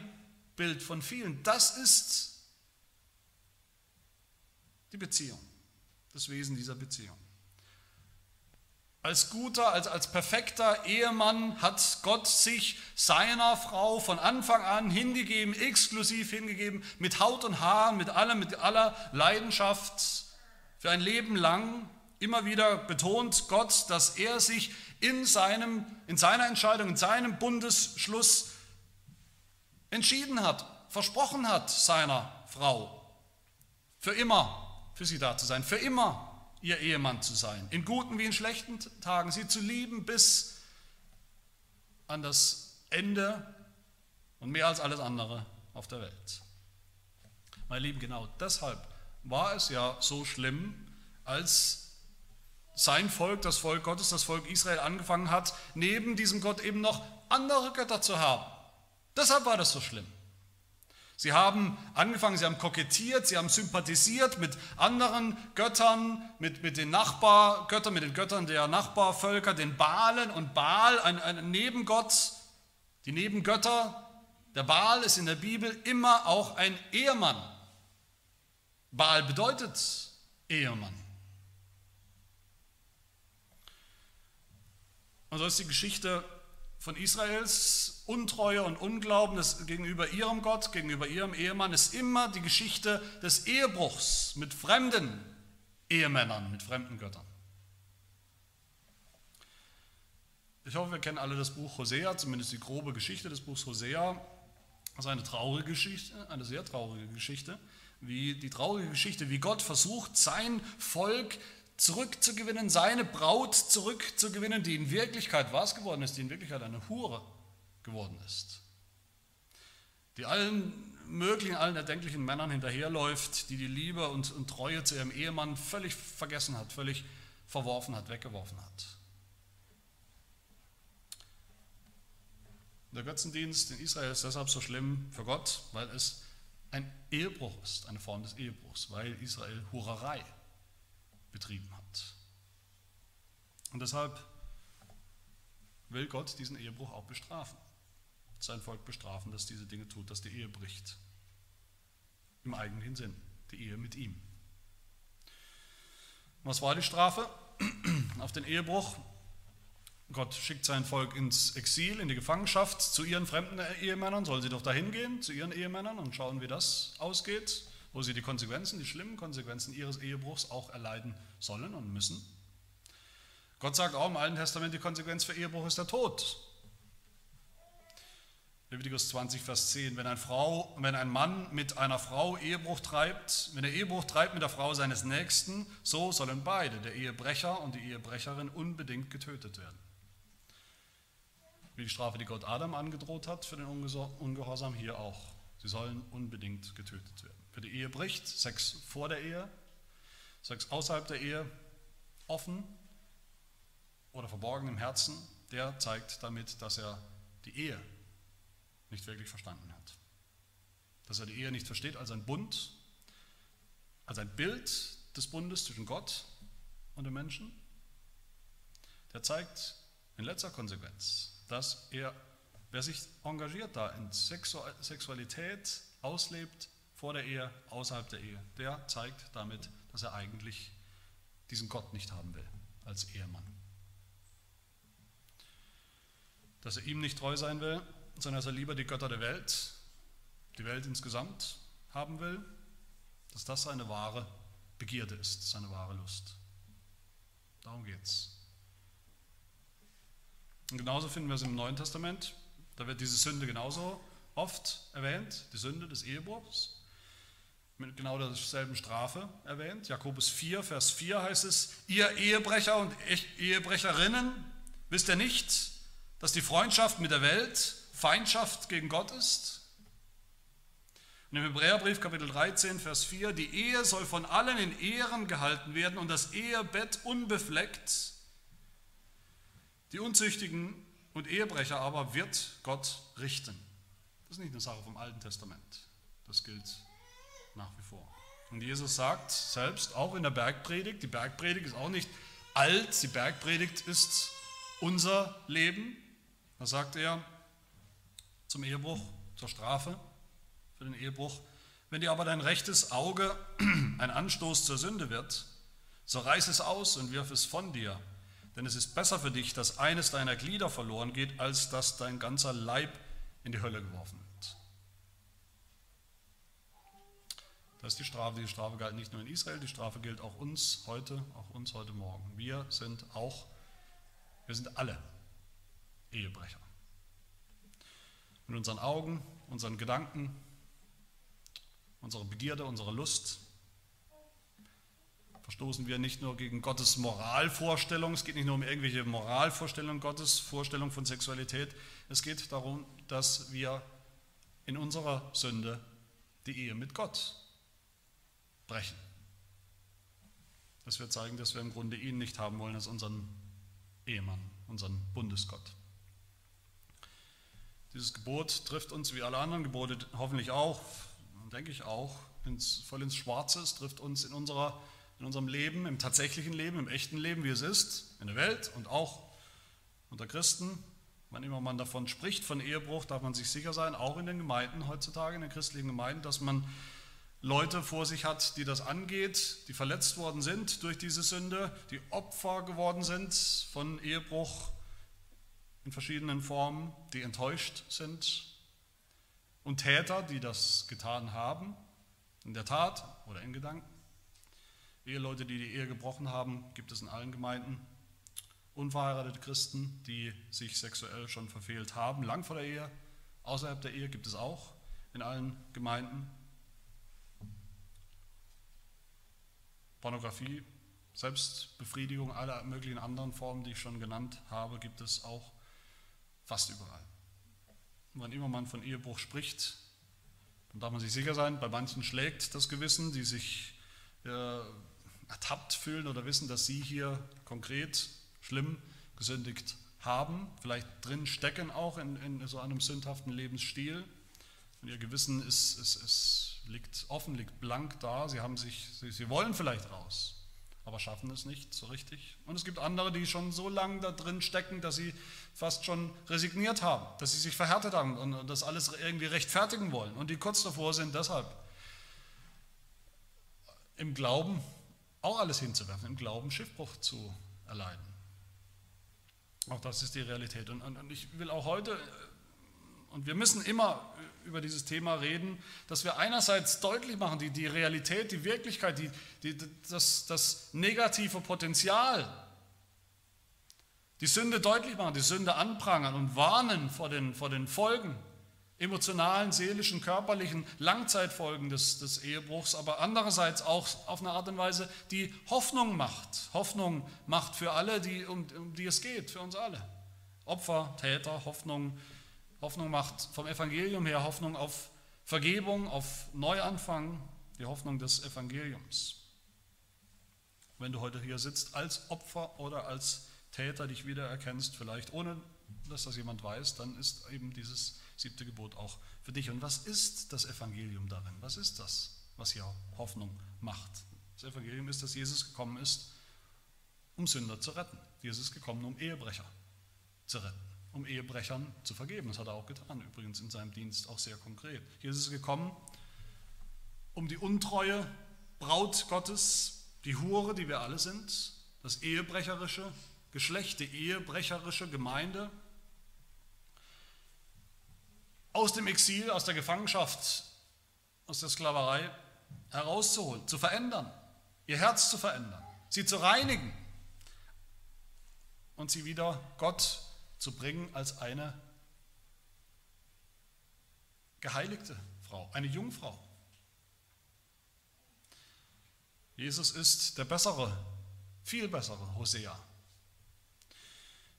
Bild von vielen. Das ist die Beziehung, das Wesen dieser Beziehung. Als guter, als, als perfekter Ehemann hat Gott sich seiner Frau von Anfang an hingegeben, exklusiv hingegeben, mit Haut und Haaren, mit allem, mit aller Leidenschaft, für ein Leben lang. Immer wieder betont Gott, dass er sich in, seinem, in seiner Entscheidung, in seinem Bundesschluss entschieden hat, versprochen hat seiner Frau, für immer für sie da zu sein, für immer ihr Ehemann zu sein, in guten wie in schlechten Tagen, sie zu lieben bis an das Ende und mehr als alles andere auf der Welt. Meine Lieben, genau deshalb war es ja so schlimm, als sein Volk, das Volk Gottes, das Volk Israel angefangen hat, neben diesem Gott eben noch andere Götter zu haben. Deshalb war das so schlimm. Sie haben angefangen, sie haben kokettiert, sie haben sympathisiert mit anderen Göttern, mit, mit den Nachbargöttern, mit den Göttern der Nachbarvölker, den Baalen und Baal, ein, ein Nebengott, die Nebengötter. Der Baal ist in der Bibel immer auch ein Ehemann. Baal bedeutet Ehemann. Und so ist die Geschichte von Israels Untreue und Unglauben gegenüber ihrem Gott, gegenüber ihrem Ehemann, ist immer die Geschichte des Ehebruchs mit fremden Ehemännern, mit fremden Göttern. Ich hoffe, wir kennen alle das Buch Hosea, zumindest die grobe Geschichte des Buchs Hosea. Das ist eine traurige Geschichte, eine sehr traurige Geschichte, wie die traurige Geschichte, wie Gott versucht, sein Volk zurückzugewinnen, seine Braut zurückzugewinnen, die in Wirklichkeit was geworden ist, die in Wirklichkeit eine Hure geworden ist. Die allen möglichen, allen erdenklichen Männern hinterherläuft, die die Liebe und, und Treue zu ihrem Ehemann völlig vergessen hat, völlig verworfen hat, weggeworfen hat. Der Götzendienst in Israel ist deshalb so schlimm für Gott, weil es ein Ehebruch ist, eine Form des Ehebruchs, weil Israel Hurerei betrieben hat. Und deshalb will Gott diesen Ehebruch auch bestrafen. Sein Volk bestrafen, dass diese Dinge tut, dass die Ehe bricht. Im eigentlichen Sinn, die Ehe mit ihm. Was war die Strafe auf den Ehebruch? Gott schickt sein Volk ins Exil, in die Gefangenschaft zu ihren fremden Ehemännern. Sollen sie doch dahin gehen, zu ihren Ehemännern und schauen, wie das ausgeht, wo sie die Konsequenzen, die schlimmen Konsequenzen ihres Ehebruchs auch erleiden sollen und müssen. Gott sagt auch im Alten Testament, die Konsequenz für Ehebruch ist der Tod. Leviticus 20, Vers 10, wenn, ein Frau, wenn ein Mann mit einer Frau Ehebruch treibt, wenn er Ehebruch treibt mit der Frau seines Nächsten, so sollen beide, der Ehebrecher und die Ehebrecherin, unbedingt getötet werden. Wie die Strafe, die Gott Adam angedroht hat für den Ungehorsam, hier auch. Sie sollen unbedingt getötet werden. Für die Ehe bricht, Sex vor der Ehe, Sex außerhalb der Ehe, offen oder verborgen im Herzen, der zeigt damit, dass er die Ehe nicht wirklich verstanden hat. Dass er die Ehe nicht versteht als ein Bund, als ein Bild des Bundes zwischen Gott und dem Menschen. Der zeigt in letzter Konsequenz, dass er, wer sich engagiert da in Sexualität auslebt, vor der Ehe, außerhalb der Ehe, der zeigt damit, dass er eigentlich diesen Gott nicht haben will als Ehemann dass er ihm nicht treu sein will, sondern dass er lieber die Götter der Welt, die Welt insgesamt haben will, dass das seine wahre Begierde ist, seine wahre Lust. Darum geht's. Und genauso finden wir es im Neuen Testament. Da wird diese Sünde genauso oft erwähnt, die Sünde des Ehebruchs, mit genau derselben Strafe erwähnt. Jakobus 4, Vers 4 heißt es, ihr Ehebrecher und Ehebrecherinnen, wisst ihr nicht, dass die Freundschaft mit der Welt Feindschaft gegen Gott ist? Und im Hebräerbrief Kapitel 13, Vers 4, die Ehe soll von allen in Ehren gehalten werden und das Ehebett unbefleckt. Die Unzüchtigen und Ehebrecher aber wird Gott richten. Das ist nicht eine Sache vom Alten Testament. Das gilt nach wie vor. Und Jesus sagt selbst, auch in der Bergpredigt, die Bergpredigt ist auch nicht alt, die Bergpredigt ist unser Leben. Da sagt er zum Ehebruch, zur Strafe für den Ehebruch, wenn dir aber dein rechtes Auge <clears throat> ein Anstoß zur Sünde wird, so reiß es aus und wirf es von dir, denn es ist besser für dich, dass eines deiner Glieder verloren geht, als dass dein ganzer Leib in die Hölle geworfen wird. Das ist die Strafe. Die Strafe galt nicht nur in Israel, die Strafe gilt auch uns heute, auch uns heute Morgen. Wir sind auch, wir sind alle Ehebrecher. Mit unseren Augen, unseren Gedanken, unserer Begierde, unserer Lust verstoßen wir nicht nur gegen Gottes Moralvorstellung, es geht nicht nur um irgendwelche Moralvorstellungen Gottes, Vorstellung von Sexualität, es geht darum, dass wir in unserer Sünde die Ehe mit Gott brechen. Dass wir zeigen, dass wir im Grunde ihn nicht haben wollen als unseren Ehemann, unseren Bundesgott. Dieses Gebot trifft uns wie alle anderen Gebote hoffentlich auch, denke ich auch, ins, voll ins Schwarze. Es trifft uns in, unserer, in unserem Leben, im tatsächlichen Leben, im echten Leben, wie es ist, in der Welt und auch unter Christen. Wann immer man davon spricht, von Ehebruch, darf man sich sicher sein, auch in den Gemeinden heutzutage, in den christlichen Gemeinden, dass man Leute vor sich hat, die das angeht, die verletzt worden sind durch diese Sünde, die Opfer geworden sind von Ehebruch, in verschiedenen Formen, die enttäuscht sind und Täter, die das getan haben, in der Tat oder in Gedanken. Eheleute, die die Ehe gebrochen haben, gibt es in allen Gemeinden. Unverheiratete Christen, die sich sexuell schon verfehlt haben, lang vor der Ehe, außerhalb der Ehe gibt es auch in allen Gemeinden. Pornografie, Selbstbefriedigung, alle möglichen anderen Formen, die ich schon genannt habe, gibt es auch Fast überall. Und wann immer man von Ehebruch spricht, dann darf man sich sicher sein, bei manchen schlägt das Gewissen, die sich äh, ertappt fühlen oder wissen, dass sie hier konkret schlimm gesündigt haben, vielleicht drin stecken auch in, in so einem sündhaften Lebensstil. Und ihr Gewissen ist, ist, ist, liegt offen, liegt blank da, sie, haben sich, sie, sie wollen vielleicht raus, aber schaffen es nicht so richtig. Und es gibt andere, die schon so lange da drin stecken, dass sie fast schon resigniert haben, dass sie sich verhärtet haben und das alles irgendwie rechtfertigen wollen und die kurz davor sind, deshalb im Glauben auch alles hinzuwerfen, im Glauben Schiffbruch zu erleiden. Auch das ist die Realität. Und, und, und ich will auch heute, und wir müssen immer über dieses Thema reden, dass wir einerseits deutlich machen, die, die Realität, die Wirklichkeit, die, die, das, das negative Potenzial, die Sünde deutlich machen, die Sünde anprangern und warnen vor den, vor den Folgen, emotionalen, seelischen, körperlichen Langzeitfolgen des, des Ehebruchs, aber andererseits auch auf eine Art und Weise, die Hoffnung macht. Hoffnung macht für alle, die, um, um die es geht, für uns alle. Opfer, Täter, Hoffnung Hoffnung macht vom Evangelium her Hoffnung auf Vergebung, auf Neuanfang, die Hoffnung des Evangeliums. Wenn du heute hier sitzt als Opfer oder als Täter dich wiedererkennst, vielleicht ohne dass das jemand weiß, dann ist eben dieses siebte Gebot auch für dich. Und was ist das Evangelium darin? Was ist das, was hier Hoffnung macht? Das Evangelium ist, dass Jesus gekommen ist, um Sünder zu retten. Jesus ist gekommen, um Ehebrecher zu retten um Ehebrechern zu vergeben. Das hat er auch getan, übrigens in seinem Dienst auch sehr konkret. Jesus ist gekommen, um die untreue Braut Gottes, die Hure, die wir alle sind, das ehebrecherische Geschlecht, die ehebrecherische Gemeinde, aus dem Exil, aus der Gefangenschaft, aus der Sklaverei herauszuholen, zu verändern, ihr Herz zu verändern, sie zu reinigen und sie wieder Gott zu bringen als eine geheiligte Frau, eine Jungfrau. Jesus ist der bessere, viel bessere Hosea,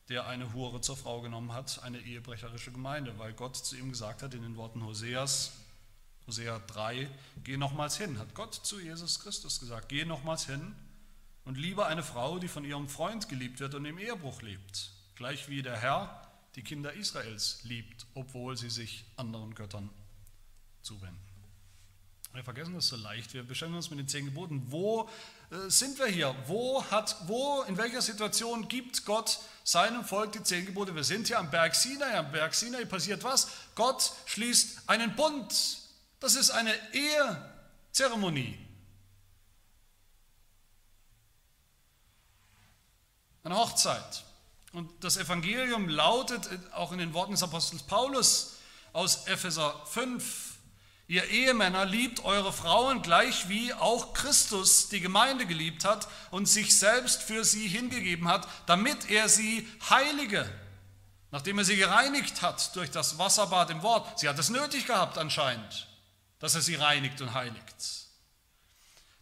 der eine Hure zur Frau genommen hat, eine ehebrecherische Gemeinde, weil Gott zu ihm gesagt hat in den Worten Hoseas, Hosea 3, geh nochmals hin, hat Gott zu Jesus Christus gesagt, geh nochmals hin und liebe eine Frau, die von ihrem Freund geliebt wird und im Ehebruch lebt gleich wie der Herr die Kinder Israels liebt, obwohl sie sich anderen Göttern zuwenden. Wir vergessen das so leicht. Wir beschäftigen uns mit den zehn Geboten. Wo äh, sind wir hier? Wo hat, wo, in welcher Situation gibt Gott seinem Volk die zehn Gebote? Wir sind hier am Berg Sinai. Am Berg Sinai passiert was? Gott schließt einen Bund. Das ist eine Ehezeremonie. Eine Hochzeit. Und das Evangelium lautet auch in den Worten des Apostels Paulus aus Epheser 5, ihr Ehemänner liebt eure Frauen gleich wie auch Christus die Gemeinde geliebt hat und sich selbst für sie hingegeben hat, damit er sie heilige, nachdem er sie gereinigt hat durch das Wasserbad im Wort. Sie hat es nötig gehabt anscheinend, dass er sie reinigt und heiligt.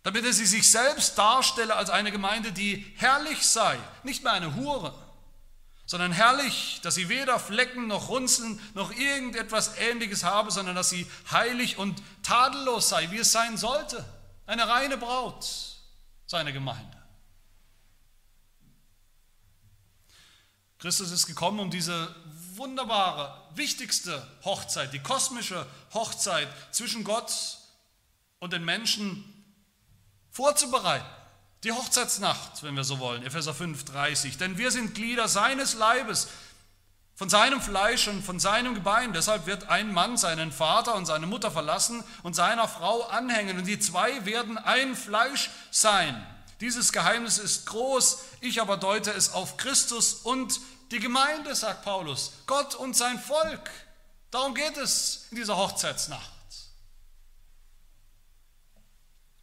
Damit er sie sich selbst darstelle als eine Gemeinde, die herrlich sei, nicht mehr eine Hure sondern herrlich, dass sie weder Flecken noch Runzeln noch irgendetwas Ähnliches habe, sondern dass sie heilig und tadellos sei, wie es sein sollte. Eine reine Braut, seine Gemeinde. Christus ist gekommen, um diese wunderbare, wichtigste Hochzeit, die kosmische Hochzeit zwischen Gott und den Menschen vorzubereiten. Die Hochzeitsnacht, wenn wir so wollen, Epheser 5, 30. Denn wir sind Glieder seines Leibes, von seinem Fleisch und von seinem Gebein. Deshalb wird ein Mann seinen Vater und seine Mutter verlassen und seiner Frau anhängen. Und die zwei werden ein Fleisch sein. Dieses Geheimnis ist groß. Ich aber deute es auf Christus und die Gemeinde, sagt Paulus. Gott und sein Volk. Darum geht es in dieser Hochzeitsnacht.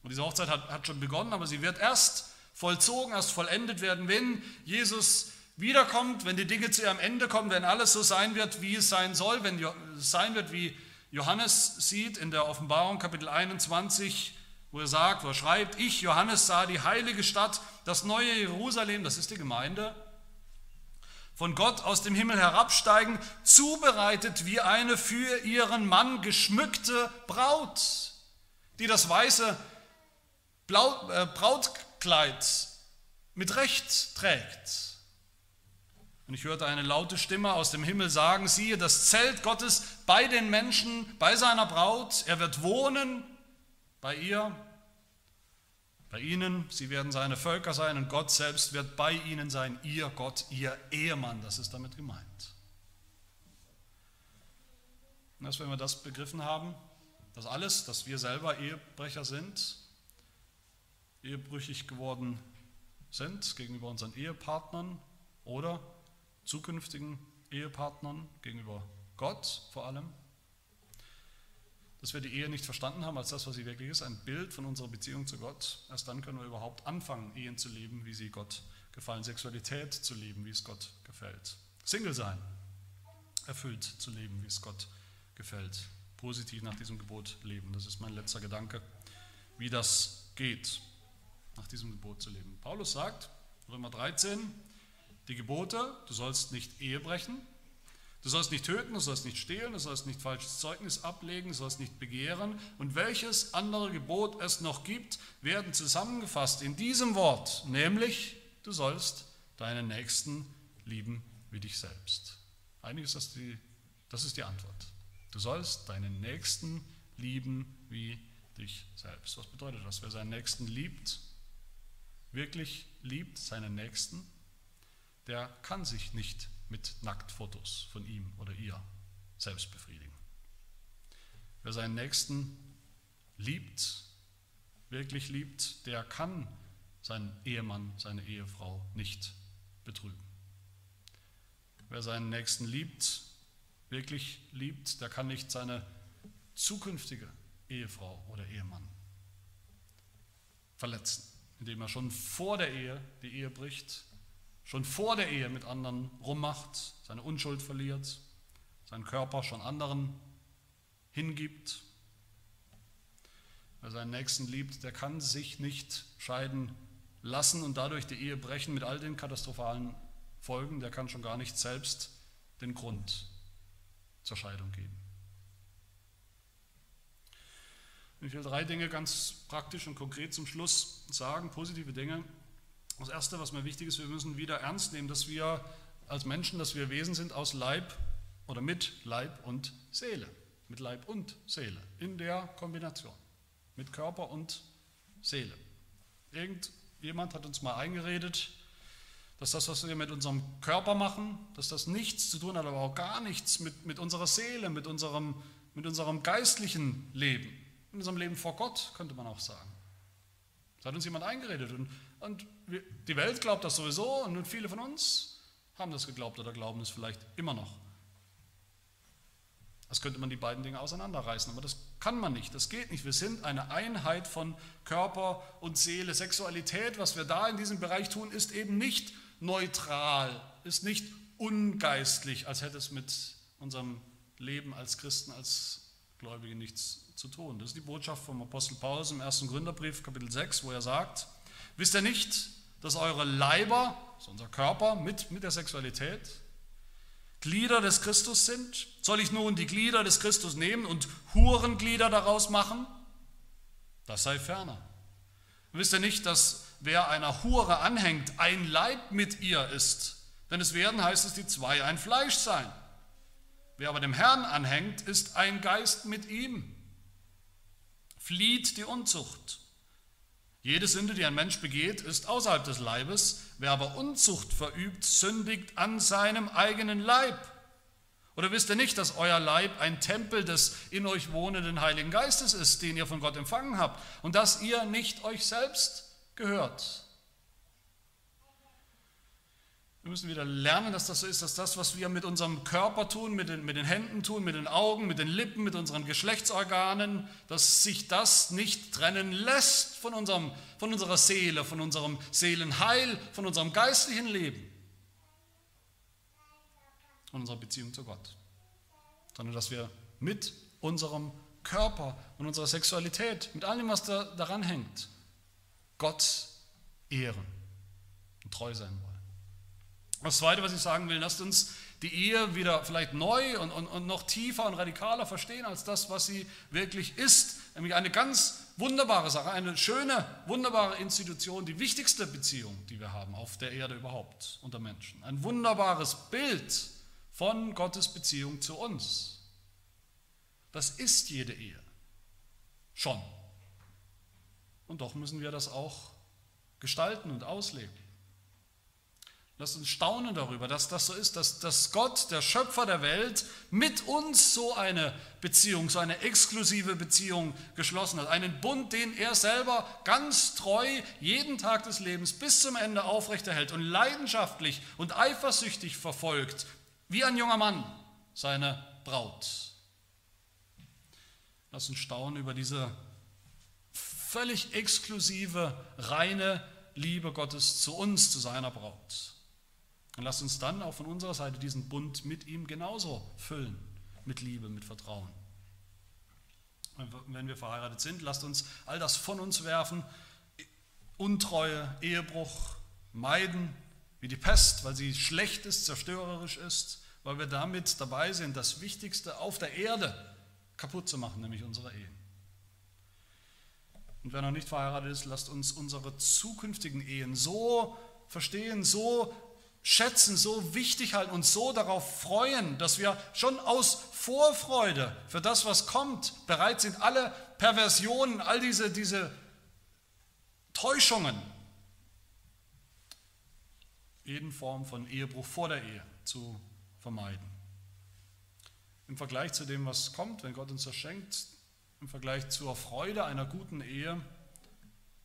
Und diese Hochzeit hat, hat schon begonnen, aber sie wird erst vollzogen, erst vollendet werden, wenn Jesus wiederkommt, wenn die Dinge zu ihrem Ende kommen, wenn alles so sein wird, wie es sein soll, wenn es sein wird, wie Johannes sieht in der Offenbarung Kapitel 21, wo er sagt, wo er schreibt, ich, Johannes, sah die heilige Stadt, das neue Jerusalem, das ist die Gemeinde, von Gott aus dem Himmel herabsteigen, zubereitet wie eine für ihren Mann geschmückte Braut, die das weiße äh, Brautkleid mit Recht trägt. Und ich hörte eine laute Stimme aus dem Himmel sagen, siehe, das Zelt Gottes bei den Menschen, bei seiner Braut, er wird wohnen bei ihr Bei ihnen, sie werden seine Völker sein und Gott selbst wird bei ihnen sein, ihr Gott, ihr Ehemann, das ist damit gemeint. Und erst wenn wir das begriffen haben, dass alles, dass wir selber Ehebrecher sind, ehebrüchig geworden sind gegenüber unseren Ehepartnern oder zukünftigen Ehepartnern, gegenüber Gott vor allem, dass wir die Ehe nicht verstanden haben als das, was sie wirklich ist, ein Bild von unserer Beziehung zu Gott. Erst dann können wir überhaupt anfangen, Ehen zu leben, wie sie Gott gefallen, Sexualität zu leben, wie es Gott gefällt. Single sein, erfüllt zu leben, wie es Gott gefällt. Positiv nach diesem Gebot leben. Das ist mein letzter Gedanke, wie das geht, nach diesem Gebot zu leben. Paulus sagt, Römer 13, die Gebote, du sollst nicht Ehe brechen, Du sollst nicht töten, du sollst nicht stehlen, du sollst nicht falsches Zeugnis ablegen, du sollst nicht begehren. Und welches andere Gebot es noch gibt, werden zusammengefasst in diesem Wort, nämlich du sollst deinen Nächsten lieben wie dich selbst. Eigentlich ist die, das ist die Antwort. Du sollst deinen Nächsten lieben wie dich selbst. Was bedeutet das? Wer seinen Nächsten liebt, wirklich liebt seinen Nächsten, der kann sich nicht mit Nacktfotos von ihm oder ihr selbst befriedigen. Wer seinen Nächsten liebt, wirklich liebt, der kann seinen Ehemann, seine Ehefrau nicht betrügen. Wer seinen Nächsten liebt, wirklich liebt, der kann nicht seine zukünftige Ehefrau oder Ehemann verletzen, indem er schon vor der Ehe die Ehe bricht schon vor der Ehe mit anderen rummacht, seine Unschuld verliert, seinen Körper schon anderen hingibt. Wer seinen Nächsten liebt, der kann sich nicht scheiden lassen und dadurch die Ehe brechen mit all den katastrophalen Folgen. Der kann schon gar nicht selbst den Grund zur Scheidung geben. Ich will drei Dinge ganz praktisch und konkret zum Schluss sagen, positive Dinge, das Erste, was mir wichtig ist, wir müssen wieder ernst nehmen, dass wir als Menschen, dass wir Wesen sind aus Leib oder mit Leib und Seele. Mit Leib und Seele. In der Kombination. Mit Körper und Seele. Irgendjemand hat uns mal eingeredet, dass das, was wir mit unserem Körper machen, dass das nichts zu tun hat, aber auch gar nichts mit, mit unserer Seele, mit unserem, mit unserem geistlichen Leben, mit unserem Leben vor Gott, könnte man auch sagen. Das hat uns jemand eingeredet. Und und die Welt glaubt das sowieso und viele von uns haben das geglaubt oder glauben es vielleicht immer noch. Das könnte man die beiden Dinge auseinanderreißen, aber das kann man nicht, das geht nicht. Wir sind eine Einheit von Körper und Seele. Sexualität, was wir da in diesem Bereich tun, ist eben nicht neutral, ist nicht ungeistlich, als hätte es mit unserem Leben als Christen, als Gläubige nichts zu tun. Das ist die Botschaft vom Apostel Paulus im ersten Gründerbrief, Kapitel 6, wo er sagt, Wisst ihr nicht, dass eure Leiber, das unser Körper mit, mit der Sexualität, Glieder des Christus sind? Soll ich nun die Glieder des Christus nehmen und Hurenglieder daraus machen? Das sei ferner. Wisst ihr nicht, dass wer einer Hure anhängt, ein Leib mit ihr ist? Denn es werden, heißt es, die zwei ein Fleisch sein. Wer aber dem Herrn anhängt, ist ein Geist mit ihm. Flieht die Unzucht. Jede Sünde, die ein Mensch begeht, ist außerhalb des Leibes. Wer aber Unzucht verübt, sündigt an seinem eigenen Leib. Oder wisst ihr nicht, dass euer Leib ein Tempel des in euch wohnenden Heiligen Geistes ist, den ihr von Gott empfangen habt, und dass ihr nicht euch selbst gehört? Wir müssen wieder lernen, dass das so ist, dass das, was wir mit unserem Körper tun, mit den, mit den Händen tun, mit den Augen, mit den Lippen, mit unseren Geschlechtsorganen, dass sich das nicht trennen lässt von, unserem, von unserer Seele, von unserem Seelenheil, von unserem geistlichen Leben, von unserer Beziehung zu Gott, sondern dass wir mit unserem Körper und unserer Sexualität, mit allem, was da, daran hängt, Gott ehren und treu sein wollen. Das Zweite, was ich sagen will, lasst uns die Ehe wieder vielleicht neu und, und, und noch tiefer und radikaler verstehen als das, was sie wirklich ist. Nämlich eine ganz wunderbare Sache, eine schöne, wunderbare Institution, die wichtigste Beziehung, die wir haben auf der Erde überhaupt unter Menschen. Ein wunderbares Bild von Gottes Beziehung zu uns. Das ist jede Ehe. Schon. Und doch müssen wir das auch gestalten und ausleben. Lasst uns staunen darüber, dass das so ist, dass, dass Gott, der Schöpfer der Welt, mit uns so eine Beziehung, so eine exklusive Beziehung geschlossen hat. Einen Bund, den er selber ganz treu jeden Tag des Lebens bis zum Ende aufrechterhält und leidenschaftlich und eifersüchtig verfolgt, wie ein junger Mann seine Braut. Lasst uns staunen über diese völlig exklusive, reine Liebe Gottes zu uns, zu seiner Braut. Und lasst uns dann auch von unserer Seite diesen Bund mit ihm genauso füllen, mit Liebe, mit Vertrauen. wenn wir verheiratet sind, lasst uns all das von uns werfen, Untreue, Ehebruch meiden, wie die Pest, weil sie schlecht ist, zerstörerisch ist, weil wir damit dabei sind, das Wichtigste auf der Erde kaputt zu machen, nämlich unsere Ehen. Und wer noch nicht verheiratet ist, lasst uns unsere zukünftigen Ehen so verstehen, so schätzen, so wichtig halten und so darauf freuen, dass wir schon aus Vorfreude für das, was kommt, bereit sind, alle Perversionen, all diese, diese Täuschungen, jeden Form von Ehebruch vor der Ehe zu vermeiden. Im Vergleich zu dem, was kommt, wenn Gott uns das schenkt, im Vergleich zur Freude einer guten Ehe,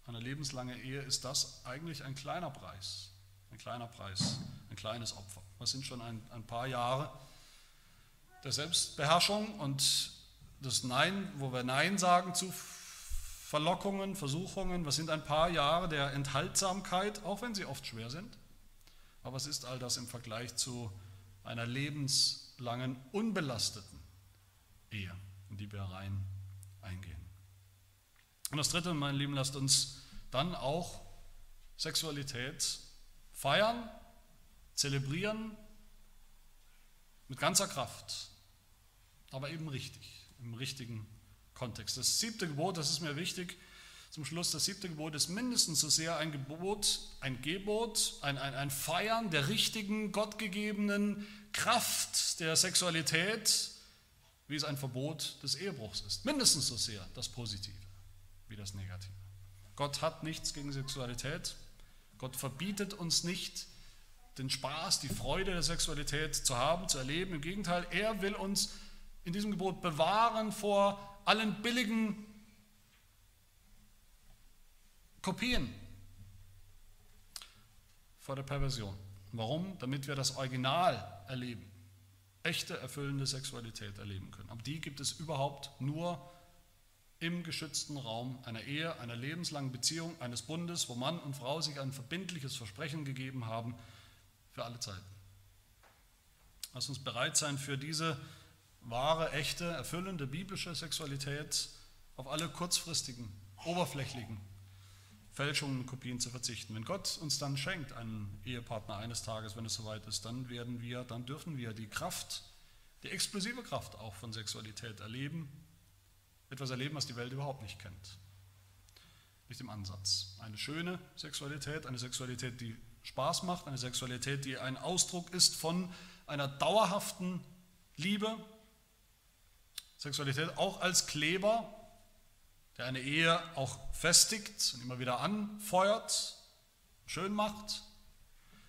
einer lebenslangen Ehe, ist das eigentlich ein kleiner Preis. Ein kleiner Preis, ein kleines Opfer. Was sind schon ein, ein paar Jahre der Selbstbeherrschung und das Nein, wo wir Nein sagen zu Verlockungen, Versuchungen. Was sind ein paar Jahre der Enthaltsamkeit, auch wenn sie oft schwer sind? Aber was ist all das im Vergleich zu einer lebenslangen, unbelasteten Ehe, in die wir rein eingehen? Und das Dritte, mein Lieben, lasst uns dann auch Sexualität feiern, zelebrieren mit ganzer Kraft, aber eben richtig, im richtigen Kontext. Das siebte Gebot, das ist mir wichtig, zum Schluss, das siebte Gebot ist mindestens so sehr ein Gebot, ein Gebot, ein, ein, ein Feiern der richtigen, gottgegebenen Kraft der Sexualität, wie es ein Verbot des Ehebruchs ist. Mindestens so sehr das Positive wie das Negative. Gott hat nichts gegen Sexualität, Gott verbietet uns nicht, den Spaß, die Freude der Sexualität zu haben, zu erleben. Im Gegenteil, er will uns in diesem Gebot bewahren vor allen billigen Kopien, vor der Perversion. Warum? Damit wir das Original erleben, echte, erfüllende Sexualität erleben können. Aber die gibt es überhaupt nur im geschützten Raum einer Ehe, einer lebenslangen Beziehung, eines Bundes, wo Mann und Frau sich ein verbindliches Versprechen gegeben haben für alle Zeiten. Lass uns bereit sein, für diese wahre, echte, erfüllende biblische Sexualität auf alle kurzfristigen, oberflächlichen Fälschungen und Kopien zu verzichten. Wenn Gott uns dann schenkt, einen Ehepartner eines Tages, wenn es soweit ist, dann werden wir, dann dürfen wir die Kraft, die explosive Kraft auch von Sexualität erleben etwas erleben, was die Welt überhaupt nicht kennt. Nicht im Ansatz. Eine schöne Sexualität, eine Sexualität, die Spaß macht, eine Sexualität, die ein Ausdruck ist von einer dauerhaften Liebe. Sexualität auch als Kleber, der eine Ehe auch festigt und immer wieder anfeuert, schön macht.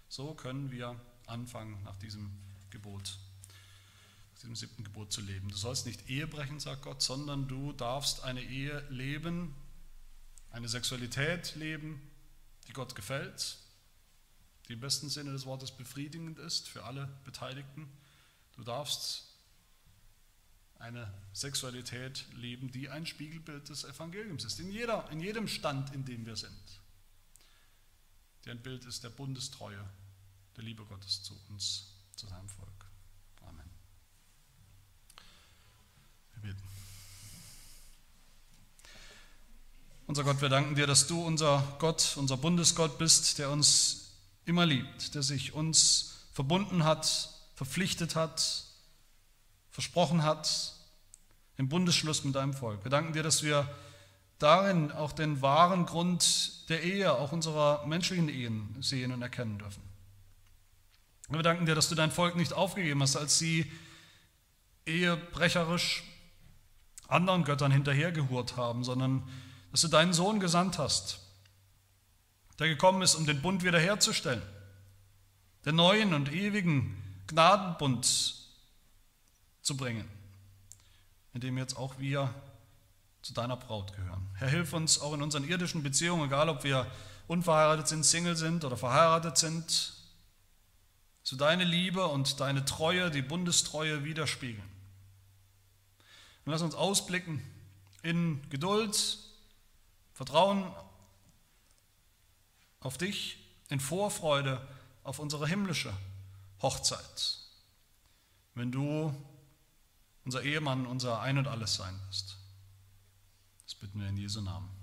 So können wir anfangen nach diesem Gebot diesem siebten Gebot zu leben. Du sollst nicht Ehe brechen, sagt Gott, sondern du darfst eine Ehe leben, eine Sexualität leben, die Gott gefällt, die im besten Sinne des Wortes befriedigend ist für alle Beteiligten. Du darfst eine Sexualität leben, die ein Spiegelbild des Evangeliums ist, in, jeder, in jedem Stand, in dem wir sind. Die ein Bild ist der Bundestreue, der Liebe Gottes zu uns, zu seinem Volk. Beten. Unser Gott, wir danken dir, dass du unser Gott, unser Bundesgott bist, der uns immer liebt, der sich uns verbunden hat, verpflichtet hat, versprochen hat, im Bundesschluss mit deinem Volk. Wir danken dir, dass wir darin auch den wahren Grund der Ehe, auch unserer menschlichen Ehen sehen und erkennen dürfen. wir danken dir, dass du dein Volk nicht aufgegeben hast, als sie ehebrecherisch anderen Göttern hinterhergehurt haben, sondern dass du deinen Sohn gesandt hast, der gekommen ist, um den Bund wiederherzustellen, den neuen und ewigen Gnadenbund zu bringen, in dem jetzt auch wir zu deiner Braut gehören. Herr, hilf uns auch in unseren irdischen Beziehungen, egal ob wir unverheiratet sind, Single sind oder verheiratet sind, zu deine Liebe und deine Treue, die Bundestreue widerspiegeln. Und lass uns ausblicken in Geduld, Vertrauen auf dich, in Vorfreude auf unsere himmlische Hochzeit, wenn du unser Ehemann, unser Ein und alles sein wirst. Das bitten wir in Jesu Namen.